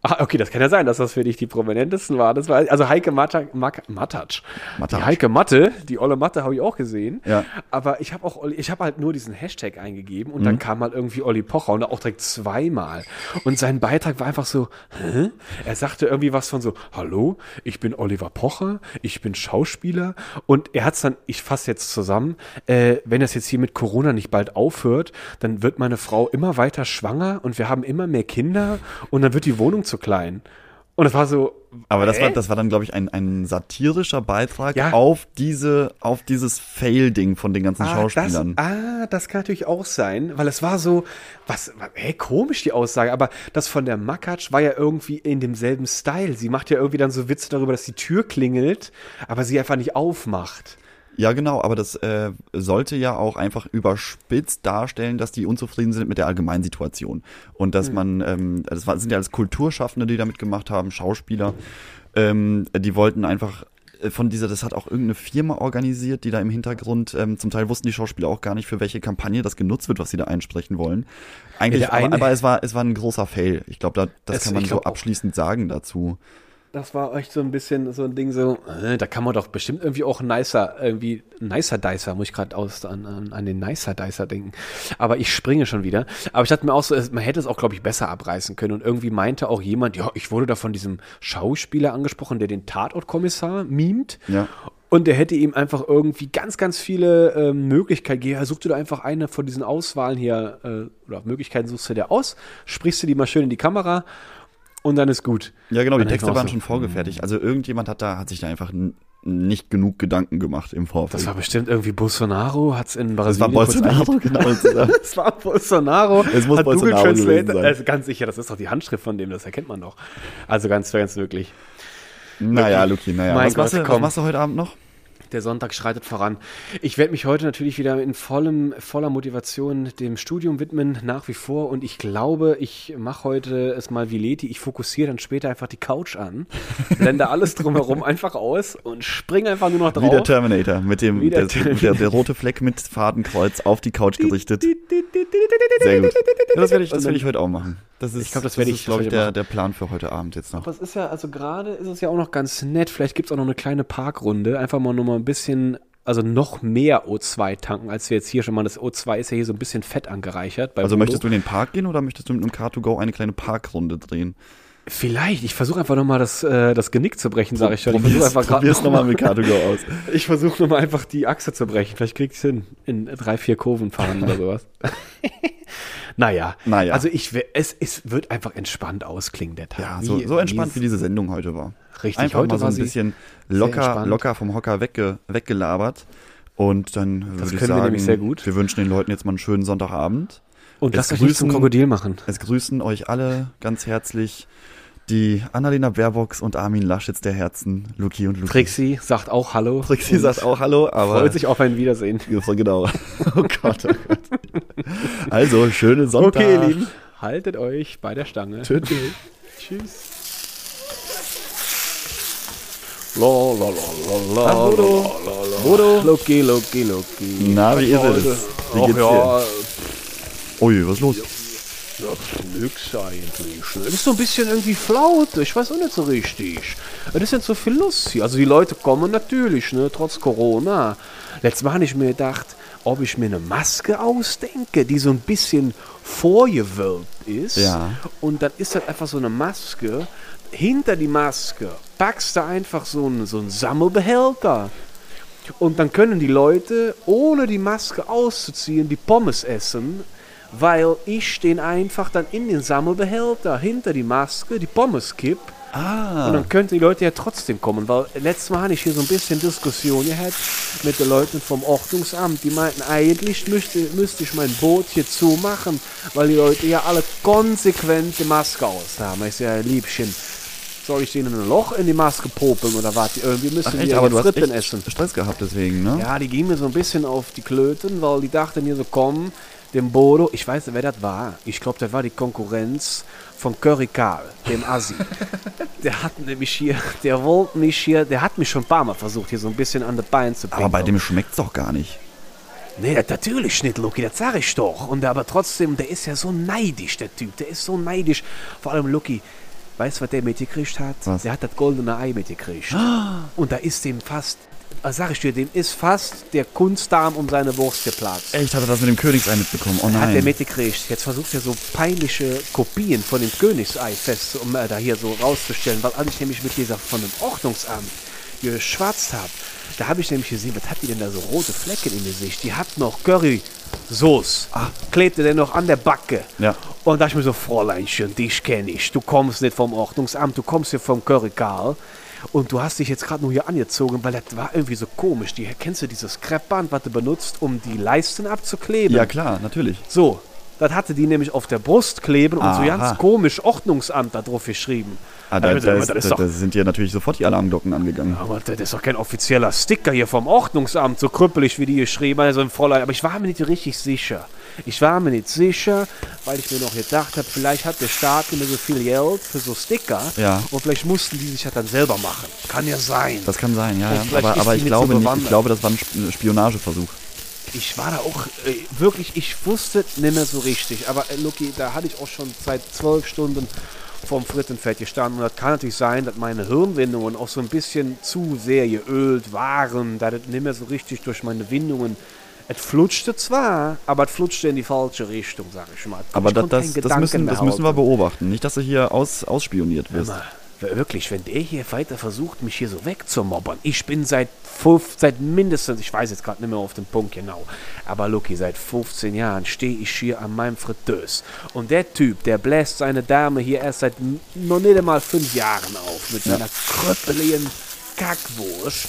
Ah, okay, das kann ja sein, dass das für dich die prominentesten waren. Das war, also Heike Matta, Mak- Mattatsch. Mattatsch. Die Heike Matte, die olle Matte habe ich auch gesehen. Ja. Aber ich habe auch, ich habe halt nur diesen Hashtag eingegeben Mhm. und dann kam halt irgendwie Olli Pocher und auch direkt zweimal. Und sein Beitrag war einfach so, hä? Er sagte irgendwie was von so, hallo, ich bin Oliver Pocher, ich bin Schauspieler und er hat's dann, ich fasse jetzt zusammen, äh, wenn das jetzt hier mit Corona nicht bald aufhört, dann wird meine Frau immer weiter schwanger und wir haben immer mehr Kinder und dann wird die Wohnung zu klein. Und es war so, Aber das Hä? war, das war dann, glaube ich, ein, ein satirischer Beitrag Ja. auf diese, auf dieses Fail-Ding von den ganzen Schauspielern. Das, ah, das kann natürlich auch sein, weil es war so, was, hey, komisch die Aussage, aber das von der Makatsch war ja irgendwie in demselben Style. Sie macht ja irgendwie dann so Witze darüber, dass die Tür klingelt, aber sie einfach nicht aufmacht. Ja, genau, aber das äh, sollte ja auch einfach überspitzt darstellen, dass die unzufrieden sind mit der allgemeinen Situation. Und dass man, ähm, das sind ja alles Kulturschaffende, die damit gemacht haben, Schauspieler, ähm, die wollten einfach äh, von dieser, das hat auch irgendeine Firma organisiert, die da im Hintergrund, ähm, zum Teil wussten die Schauspieler auch gar nicht, für welche Kampagne das genutzt wird, was sie da einsprechen wollen. Eigentlich, aber, aber es war, es war ein großer Fail. Ich glaube, da, das Es- kann man so abschließend sagen dazu. Das war echt so ein bisschen so ein Ding so, äh, da kann man doch bestimmt irgendwie auch nicer, irgendwie nicer Dicer, muss ich gerade aus an, an, an den nicer Dicer denken. Aber ich springe schon wieder. Aber ich dachte mir auch so, man hätte es auch, glaube ich, besser abreißen können. Und irgendwie meinte auch jemand, ja, ich wurde da von diesem Schauspieler angesprochen, der den Tatortkommissar mimt. Ja. Und der hätte ihm einfach irgendwie ganz, ganz viele ähm, Möglichkeiten gegeben. Such dir da einfach eine von diesen Auswahlen hier, äh, oder Möglichkeiten suchst du dir aus, sprichst du die mal schön in die Kamera und dann ist gut. Ja, genau, die Texte waren schon vorgefertigt. Also irgendjemand hat da, hat sich da einfach nicht genug Gedanken gemacht im Vorfeld. Das war bestimmt irgendwie Bolsonaro, hat's in Das war Brasilien Bolsonaro, [LAUGHS] genau. Das war Bolsonaro. Es muss hat Google Bolsonaro gewesen Translate, sein. also ganz sicher, das ist doch die Handschrift von dem, das erkennt man doch. Also ganz, ganz wirklich. naja, Luki, naja. Mein Was machst, Gott, du, was machst du heute Abend noch? Der Sonntag schreitet voran. Ich werde mich heute natürlich wieder in vollem, voller Motivation dem Studium widmen, nach wie vor. Und ich glaube, ich mache heute es mal wie Leti. Ich fokussiere dann später einfach die Couch an, [LAUGHS] blende alles drumherum einfach aus und springe einfach nur noch drauf. Wie der Terminator, mit dem der der, der, der rote Fleck mit Fadenkreuz auf die Couch gerichtet. Sehr gut. Ja, das werde ich, das werd ich heute auch machen. Das ist, Ich glaub, das werd ich glaube ich, der, machen. der Plan für heute Abend jetzt noch. Aber es ist ja, also gerade ist es ja auch noch ganz nett. Vielleicht gibt es auch noch eine kleine Parkrunde. Einfach mal noch mal ein bisschen, also noch mehr O2 tanken, als wir jetzt hier schon mal. Das O2 ist ja hier so ein bisschen fett angereichert. Also Vodo. möchtest du in den Park gehen oder möchtest du mit einem Car2Go eine kleine Parkrunde drehen? Vielleicht. Ich versuche einfach nochmal das, äh, das Genick zu brechen, sage ich schon. Ich versuche einfach gerade probier's nochmal mit Car2Go aus. [LAUGHS] Ich versuche nochmal einfach die Achse zu brechen. Vielleicht krieg ich's hin. In drei, vier Kurven fahren oder sowas. [LAUGHS] naja. Naja. Also ich, es, es wird einfach entspannt ausklingen, der Tag. Ja, so, so entspannt wie diese Sendung heute war. Richtig, Einfach heute mal so ein bisschen locker, locker vom Hocker wegge, weggelabert. Und dann würde ich können wir sagen, nämlich sehr gut. wir wünschen den Leuten jetzt mal einen schönen Sonntagabend. Und lasst euch nicht zum grüßen- Krokodil machen. Es grüßen euch alle ganz herzlich die Annalena Baerbox und Armin Laschitz der Herzen, Luki und Luki. Trixie sagt auch Hallo. Trixie Und sagt auch Hallo, aber Freut sich auf ein Wiedersehen. [LAUGHS] Genau. [LAUGHS] Oh Gott, oh Gott. Also, schöne Sonntag. Okay, ihr Lieben, haltet euch bei der Stange. Tschüss. Tschüss. La, la, la, la, la, Bodo. Bodo. Loki, Loki, Loki. Na, wie ist es? Wie geht's ja, Ui, was ist los? ja, nix eigentlich. Es ist so ein bisschen irgendwie flaut. Ich weiß auch nicht so richtig. Es ist nicht so viel Lust hier. Also die Leute kommen natürlich, ne, trotz Corona. Letztes Mal habe ich mir gedacht, ob ich mir eine Maske ausdenke, die so ein bisschen vorgewölbt ist. Ja. Und dann ist das einfach so eine Maske. Hinter die Maske packst du einfach so einen, so einen Sammelbehälter. Und dann können die Leute, ohne die Maske auszuziehen, die Pommes essen, weil ich den einfach dann in den Sammelbehälter hinter die Maske die Pommes kipp. Ah, Und dann könnten die Leute ja trotzdem kommen, weil letztes Mal hatte ich hier so ein bisschen Diskussion gehabt mit den Leuten vom Ordnungsamt. Die meinten, eigentlich müsste, müsste ich mein Boot hier zumachen, weil die Leute ja alle konsequent die Maske aus haben. Ich sage, Liebchen, soll ich denen ein Loch in die Maske popeln oder was? Irgendwie müssen Ach, die echt, ja aber du hast Fritten echt essen. Stress gehabt deswegen, ne? Ja, die gingen mir so ein bisschen auf die Klöten, weil die dachten hier so, komm, dem Bodo, ich weiß nicht, wer das war. Ich glaube, das war die Konkurrenz von Curry Karl, dem Assi. [LAUGHS] der hat nämlich hier, der wollte mich hier, der hat mich schon ein paar Mal versucht, hier so ein bisschen an die Beine zu Aber bei dem schmeckt's doch gar nicht. Nee, das natürlich nicht, Lucky, das sag ich doch. Und aber trotzdem, der ist ja so neidisch, der Typ. Der ist so neidisch. Vor allem, Lucky, weißt du, was der mitgekriegt hat? Was? Der hat das goldene Ei mitgekriegt. [GASPS] Und da ist dem fast, was sag ich dir, dem ist fast der Kunstdarm um seine Wurst geplatzt. Echt, hat er das mit dem Königsei mitbekommen? Oh Hat er nein. mitgekriegt. Jetzt versucht er so peinliche Kopien von dem Königsei fest, um äh, da hier so rauszustellen, weil ich nämlich mit dieser von dem Ordnungsamt geschwatzt habe, da habe ich nämlich gesehen, was hat die denn da so rote Flecken im Gesicht? Die hat noch Curry-Sauce. Ah, klebte der noch an der Backe. Ja. Und da dachte ich mir so, Fräuleinchen, dich kenne ich. Du kommst nicht vom Ordnungsamt, du kommst hier vom Curry Karl. Und du hast dich jetzt gerade nur hier angezogen, weil das war irgendwie so komisch. Die, kennst du dieses Kreppband, was du benutzt, um die Leisten abzukleben? Ja, klar, natürlich. So, das hatte die nämlich auf der Brust kleben und so Aha. ganz komisch Ordnungsamt da drauf geschrieben. Ah, Da da, da, ist, da, da sind dir natürlich sofort die Alarmglocken angegangen. aber das ist doch kein offizieller Sticker hier vom Ordnungsamt, so krüppelig wie die geschrieben haben, so ein Fräulein. Aber ich war mir nicht richtig sicher. Ich war mir nicht sicher, weil ich mir noch gedacht habe, vielleicht hat der Staat mehr so viel Geld für so Sticker. Ja. Und vielleicht mussten die sich das dann selber machen. Kann ja sein. Das kann sein, ja. Ja. Aber, aber ich, nicht so glaube nicht, ich glaube, das war ein Sp- Spionageversuch. ich war da auch äh, wirklich, ich wusste nicht mehr so richtig. Aber äh, Lucky, da hatte ich auch schon seit zwölf Stunden vorm Frittenfett gestanden. Und das kann natürlich sein, dass meine Hirnwindungen auch so ein bisschen zu sehr geölt waren, da das nicht mehr so richtig durch meine Windungen. Es flutschte zwar, aber es flutschte in die falsche Richtung, sag ich mal. Aber ich das, konnte das, das, Gedanken müssen, das müssen wir beobachten. Nicht, dass du hier aus, ausspioniert wirst. Immer. Wirklich, wenn der hier weiter versucht, mich hier so wegzumobbern. Ich bin seit, fünf, seit mindestens, ich weiß jetzt gerade nicht mehr auf den Punkt genau, aber Lucky, seit 15 Jahren stehe ich hier an meinem Fritteus. Und der Typ, der bläst seine Dame hier erst seit noch nicht einmal fünf Jahren auf mit seiner kröppeligen Kackwurst.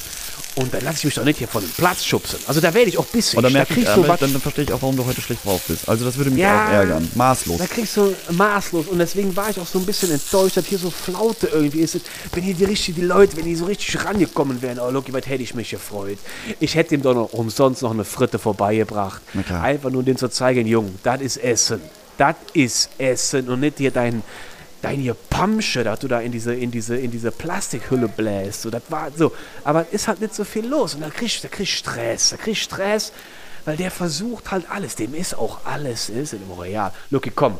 Und dann lasse ich mich doch nicht hier von dem Platz schubsen. Also da werde ich auch bissig. Und dann, da merke ich, kriegst du aber was dann, dann verstehe ich auch, warum du heute schlecht drauf bist. Also das würde mich Ja. auch ärgern. Maßlos. Da kriegst du maßlos und deswegen war ich auch so ein bisschen enttäuscht, dass hier so Flaute irgendwie ist. Wenn hier die richtig, die Leute, wenn die so richtig rangekommen wären, oh Loki, was hätte ich mich gefreut. Ich hätte ihm doch noch umsonst noch eine Fritte vorbeigebracht. Einfach nur den zu zeigen, Jung, das ist Essen. Das ist Essen und nicht hier dein dein hier Pamsche, dass du da in diese, in diese, in diese Plastikhülle bläst. So, das war so. Aber es ist halt nicht so viel los. Und da kriegst du kriegst Stress. Da kriegst Stress, weil der versucht halt alles. Dem ist auch alles, ist im Real. Lucky, komm.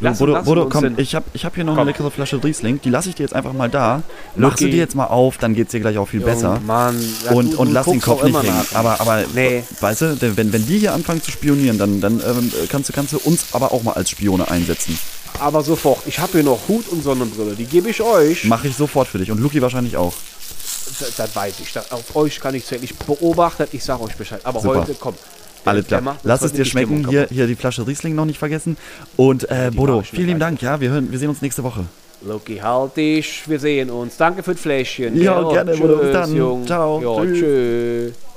Lass, Bodo, lass Bodo, komm, ich habe ich hab hier noch Komm. eine leckere Flasche Riesling. Die lasse ich dir jetzt einfach mal da. Mach sie dir jetzt mal auf, dann geht's dir gleich auch viel Junge, besser. Mann, ja, und du- und du lass den Kopf nicht hängen. nach. Aber, aber Nee. weißt du, wenn, wenn die hier anfangen zu spionieren, dann, dann ähm, kannst, du, kannst du uns aber auch mal als Spione einsetzen. Aber sofort. Ich habe hier noch Hut und Sonnenbrille. Die gebe ich euch. Mache ich sofort für dich. Und Luki wahrscheinlich auch. Das, das weiß ich. Das, auf euch kann ich zählen. Ich beobachte, ich sage euch Bescheid. Aber Super. heute, komm. Alles klar. Lass es dir schmecken. Stimmung Hier, hier die Flasche Riesling noch nicht vergessen. Und äh, Bodo, vielen lieben. Dank. Ja, wir, hören, wir sehen uns nächste Woche. Loki, halt dich. Wir sehen uns. Danke für das Fläschchen. Ja, gell? gerne, Bruder. Bis Tschüss, dann. Jung. Ciao. Ja, Tschüss. tschüss.